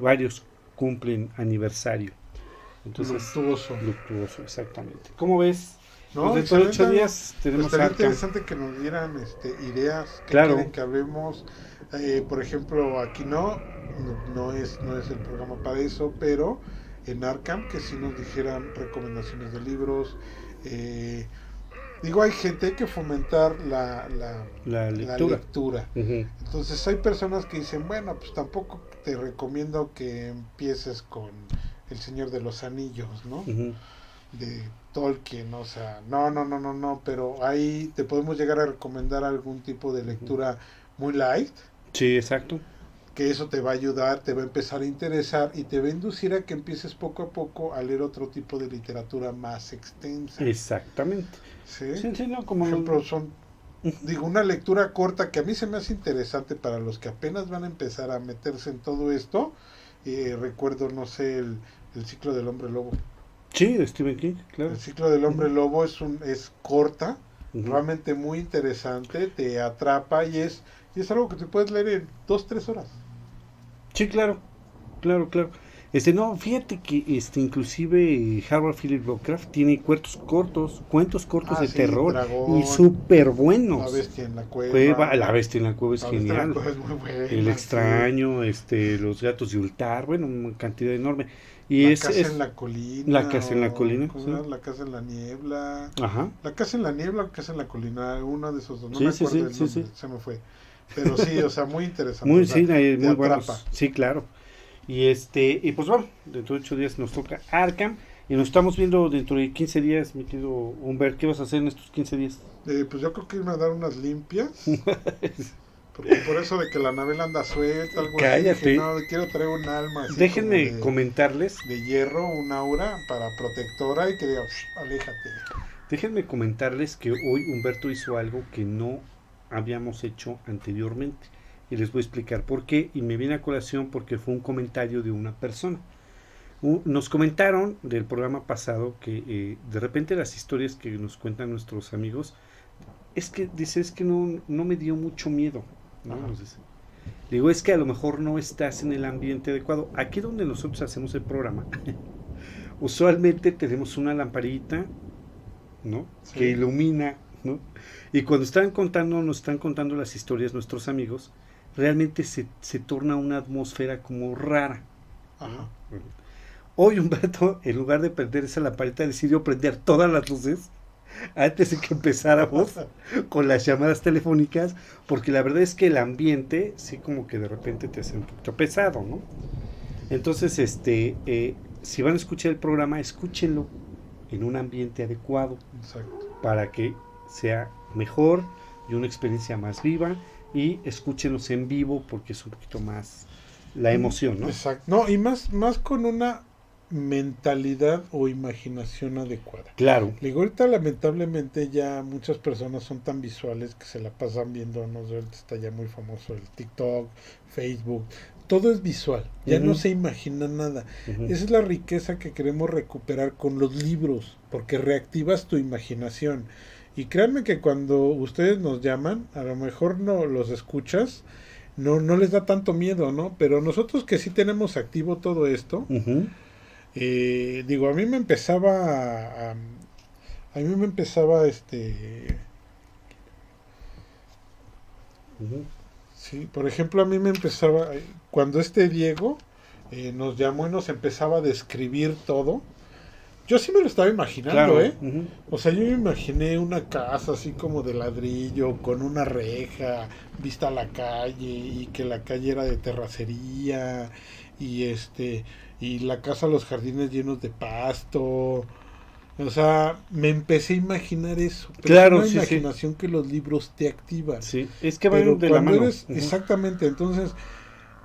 varios cumplen aniversario. Entonces, luctuoso. Luctuoso, exactamente. ¿Cómo ves? No, pues de ocho días tenemos pues interesante que nos dieran este, ideas que quieren que hablemos eh, por ejemplo, aquí no, no, es, no es el programa para eso, pero en Arkham que si nos dijeran recomendaciones de libros. Eh, digo, hay gente que fomentar la, la, lectura. Entonces hay personas que dicen, bueno, pues tampoco te recomiendo que empieces con El Señor de los Anillos, ¿no? De Tolkien, o sea, no, no, no, no, no, pero ahí te podemos llegar a recomendar algún tipo de lectura muy light, Sí, exacto. Que eso te va a ayudar, te va a empezar a interesar y te va a inducir a que empieces poco a poco a leer otro tipo de literatura más extensa. Exactamente. Sí, sí, no, como... Por ejemplo, son, digo, una lectura corta que a mí se me hace interesante para los que apenas van a empezar a meterse en todo esto. Eh, recuerdo, no sé, el, ciclo del hombre lobo. Sí, de Stephen King, claro. El ciclo del hombre lobo es, un, es corta, realmente muy interesante, te atrapa y es y es algo que te puedes leer en dos, tres horas. Sí, claro, claro, claro. Este, no, fíjate que este, inclusive Howard Philip Lovecraft tiene cuentos cortos, cuentos cortos ah, de terror y súper buenos. La bestia en la cueva. la bestia en la cueva es genial. el extraño, este, los gatos de Ultar, bueno, una cantidad enorme. Y la es, casa en la colina. La casa en la colina. La casa en la niebla. Ajá. La casa en la niebla, la casa en la colina, uno de esos dos. No me acuerdo sí, sí, se me fue. Pero sí, o sea, muy interesante. Muy, sí, muy bueno. Sí, claro. Y este, y pues bueno, dentro de ocho días nos toca Arkham. Y nos estamos viendo dentro de 15 días, mi querido Humbert. ¿Qué vas a hacer en estos 15 días? Eh, pues yo creo que irme a dar unas limpias. Porque por eso de que la nave anda suelta, algo Cállate. no, quiero traer un alma así Déjenme comentarles. De hierro, un aura para protectora y que diga, aléjate. Déjenme comentarles que hoy Humberto hizo algo que no habíamos hecho anteriormente. Y les voy a explicar por qué. Y me viene a colación porque fue un comentario de una persona. nos comentaron del programa pasado que eh, de repente las historias que nos cuentan nuestros amigos, es que dice, es que no, no me dio mucho miedo. ¿no? digo, es que a lo mejor no estás en el ambiente adecuado. Aquí donde nosotros hacemos el programa, usualmente tenemos una lamparita, ¿no? Que ilumina, ¿no? Y cuando están contando, nos están contando las historias nuestros amigos, realmente se, se torna una atmósfera como rara. Ajá. Hoy Humberto, en lugar de prender esa lamparita, decidió prender todas las luces antes de que empezáramos con las llamadas telefónicas, porque la verdad es que el ambiente, sí como que de repente te hace un poquito pesado, ¿no? Entonces, este, eh, si van a escuchar el programa, escúchenlo en un ambiente adecuado Exacto. para que sea mejor y una experiencia más viva y escúchenos en vivo porque es un poquito más la emoción, ¿no? Exacto. No, y más, más con una mentalidad o imaginación adecuada. Claro. Le digo, ahorita lamentablemente ya muchas personas son tan visuales que se la pasan viendo, no sé, está ya muy famoso el TikTok, Facebook, todo es visual, ya no se imagina nada. Esa es la riqueza que queremos recuperar con los libros, porque reactivas tu imaginación. Y créanme que cuando ustedes nos llaman, a lo mejor no los escuchas, no, no les da tanto miedo, ¿no? Pero nosotros que sí tenemos activo todo esto, eh, digo, a mí me empezaba a, a mí me empezaba este sí, por ejemplo, a mí me empezaba cuando este Diego eh, nos llamó y nos empezaba a describir todo. Yo sí me lo estaba imaginando, Claro. ¿eh? O sea, yo me imaginé una casa así como de ladrillo, con una reja, vista a la calle, y que la calle era de terracería, y este, y la casa, los jardines llenos de pasto. O sea, me empecé a imaginar eso. Pero Claro, es una sí, sí. imaginación que los libros te activan. Sí, es que van de la mano. eres, exactamente, entonces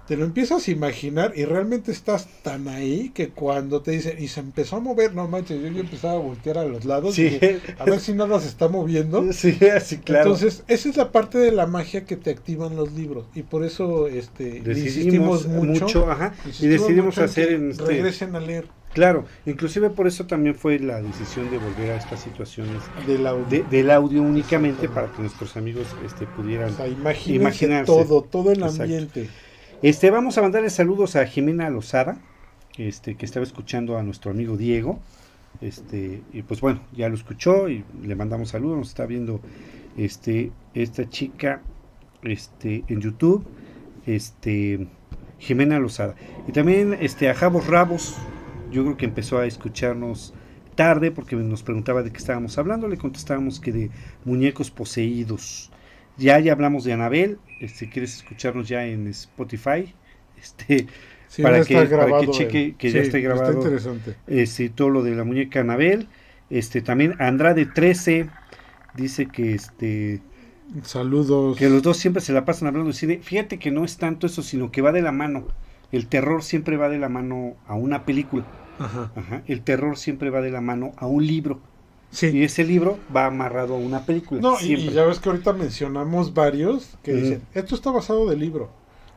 te lo empiezas a imaginar y realmente estás tan ahí que cuando te dicen, y se empezó a mover, no manches, yo ya empezaba a voltear a los lados, Sí. dije, a ver si nada se está moviendo. Sí, así claro. Entonces, esa es la parte de la magia que te activan los libros y por eso este, decidimos mucho, mucho, ajá, y decidimos mucho hacer en este regresen a leer claro, inclusive por eso también fue la decisión de volver a estas situaciones del audio. de- del audio únicamente para que nuestros amigos este pudieran o sea, imagínense imaginarse. todo, todo el Exacto. Este, vamos a mandarle saludos a Jimena Lozada, este, que estaba escuchando a nuestro amigo Diego. Este, y pues bueno, ya lo escuchó y le mandamos saludos. Nos está viendo este, esta chica este, en YouTube, este, Jimena Lozada. Y también este, a Javos Rabos, yo creo que empezó a escucharnos tarde porque nos preguntaba de qué estábamos hablando. Le contestábamos que de muñecos poseídos. Ya, ya hablamos de Anabel. Este, ¿Quieres escucharnos ya en Spotify? Este, Sí, Para que- para que cheque que ya esté grabado. Está interesante. este, todo lo de la muñeca Anabel. Este, también Andrade 13 dice que este Saludos. que los dos siempre se la pasan hablando de cine. Fíjate que no es tanto eso, sino que va de la mano. El terror siempre va de la mano a una película. Ajá. Ajá. El terror siempre va de la mano a un libro. Sí. Y ese libro va amarrado a una película. No, y, siempre. y ya ves que ahorita mencionamos varios que dicen, esto está basado de libro,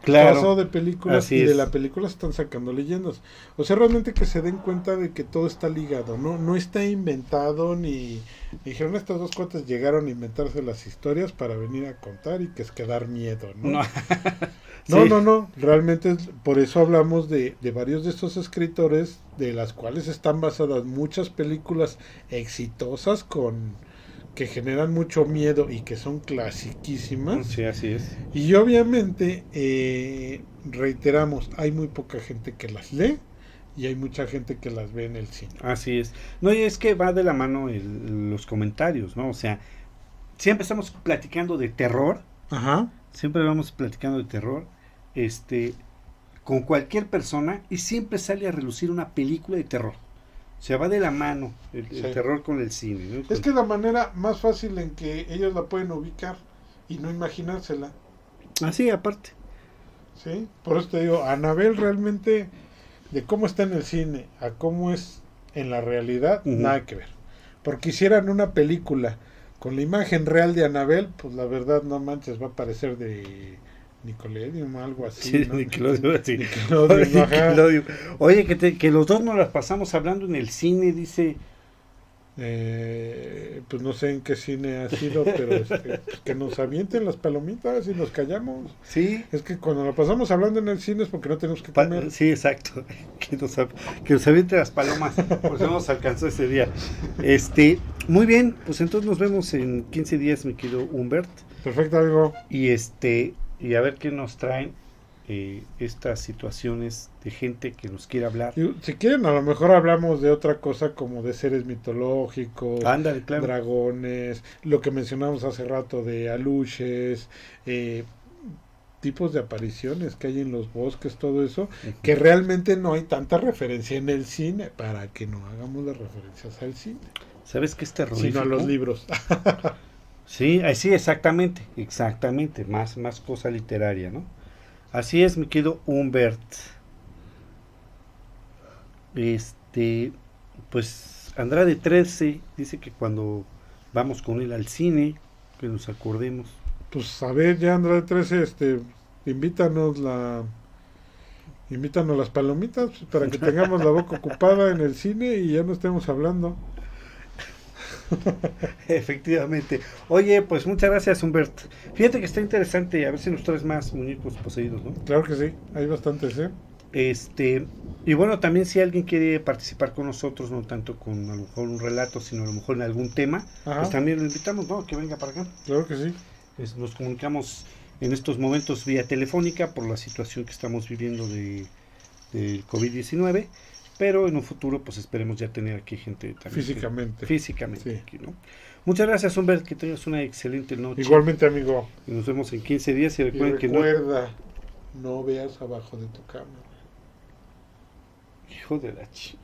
claro. basado de películas y de es. la película se están sacando leyendas. O sea, realmente que se den cuenta de que todo está ligado, no no está inventado ni dijeron estas dos cuates llegaron a inventarse las historias para venir a contar y que es que dar miedo, ¿no? No. No, Sí. no, no, realmente es- por eso hablamos de, de varios de estos escritores, de las cuales están basadas muchas películas exitosas con que generan mucho miedo y que son clasiquísimas. Sí, así es. Y obviamente, eh, reiteramos, hay muy poca gente que las lee y hay mucha gente que las ve en el cine. Así es. No, y es que va de la mano el- los comentarios, ¿no? O sea, siempre estamos platicando de terror, Ajá. siempre vamos platicando de terror, este, con cualquier persona y siempre sale a relucir una película de terror. O sea, va de la mano el, terror con el cine. ¿no? Es que la manera más fácil en que ellos la pueden ubicar y no imaginársela. Así, aparte. Sí, por eso te digo, Anabel realmente, de cómo está en el cine a cómo es en la realidad, nada que ver. Porque hicieran una película con la imagen real de Anabel, pues la verdad no manches, va a parecer de Nickelodeon o algo así. Sí, ¿no? Nickelodeon, sí. Nickelodeon, ajá. Nickelodeon. Oye, que, te- que los dos nos las pasamos hablando en el cine, dice. Eh, pues no sé en qué cine ha sido, pero este, que nos avienten las palomitas y nos callamos. Sí, Es que cuando la pasamos hablando en el cine es porque no tenemos que Pa- comer. sí, exacto. Que nos, que nos aviente las palomas, porque no nos alcanzó ese día. Este, muy bien, pues entonces nos vemos en 15 días, mi querido Humbert. Perfecto, amigo. Y este, y a ver qué nos traen eh, estas situaciones de gente que nos quiere hablar. Si quieren, a lo mejor hablamos de otra cosa como de seres mitológicos, claro. dragones, lo que mencionamos hace rato de aluches, eh, tipos de apariciones que hay en los bosques, todo eso, que realmente no hay tanta referencia en el cine, para que no hagamos las referencias al cine, ¿Sabes qué es terrorífico? sino a los libros. Sí, sí, exactamente, exactamente, más, más cosa literaria, ¿no? Así es, mi querido Humbert. Este, pues Andrade 13 dice que cuando vamos con él al cine, que nos acordemos. Pues a ver, ya Andrade 13, este, invítanos la invítanos las palomitas para que tengamos la boca ocupada en el cine y ya no estemos hablando. Efectivamente. Oye, pues muchas gracias, Humbert. Fíjate que está interesante, a ver si nos traes más muñecos poseídos, ¿no? Claro que sí, hay bastantes, ¿eh? Este, y bueno, también si alguien quiere participar con nosotros, no tanto con a lo mejor un relato, sino a lo mejor en algún tema, Ajá. pues también lo invitamos, ¿no? Que venga para acá. Claro que sí. Es- nos comunicamos en estos momentos vía telefónica por la situación que estamos viviendo de, del COVID-19, pero en un futuro pues esperemos ya tener aquí gente también. que- Físicamente. físicamente Sí. aquí, ¿no? Muchas gracias, Humbert, que tengas una excelente noche. Igualmente, amigo. Y nos vemos en 15 días y Y recuerden que no... recuerda, no veas abajo de tu cama. Hijo de la chi...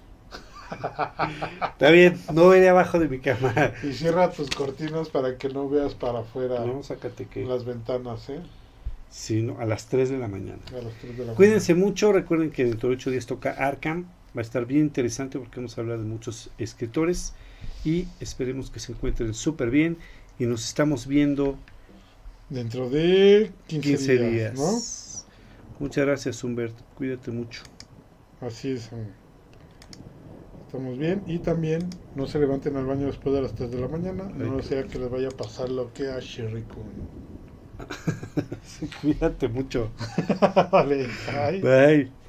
Está bien, no veré abajo de mi cama. Y cierra tus cortinas para que no veas para afuera No, sácate que... las ventanas, ¿eh? Sí, no, a las 3 de la mañana. A las 3 de la Cuídense mucho, recuerden que dentro de 8 días toca Arkham, va a estar bien interesante porque vamos a hablar de muchos escritores y esperemos que se encuentren súper bien y nos estamos viendo. Dentro de 15, 15 días, días. ¿no? Muchas gracias, Humbert, cuídate mucho. Así es. Estamos bien. Y también no se levanten al baño después de las 3 de la mañana. No sea que les vaya a pasar lo que a Sherry. Cuídate mucho. vale. Bye. Bye.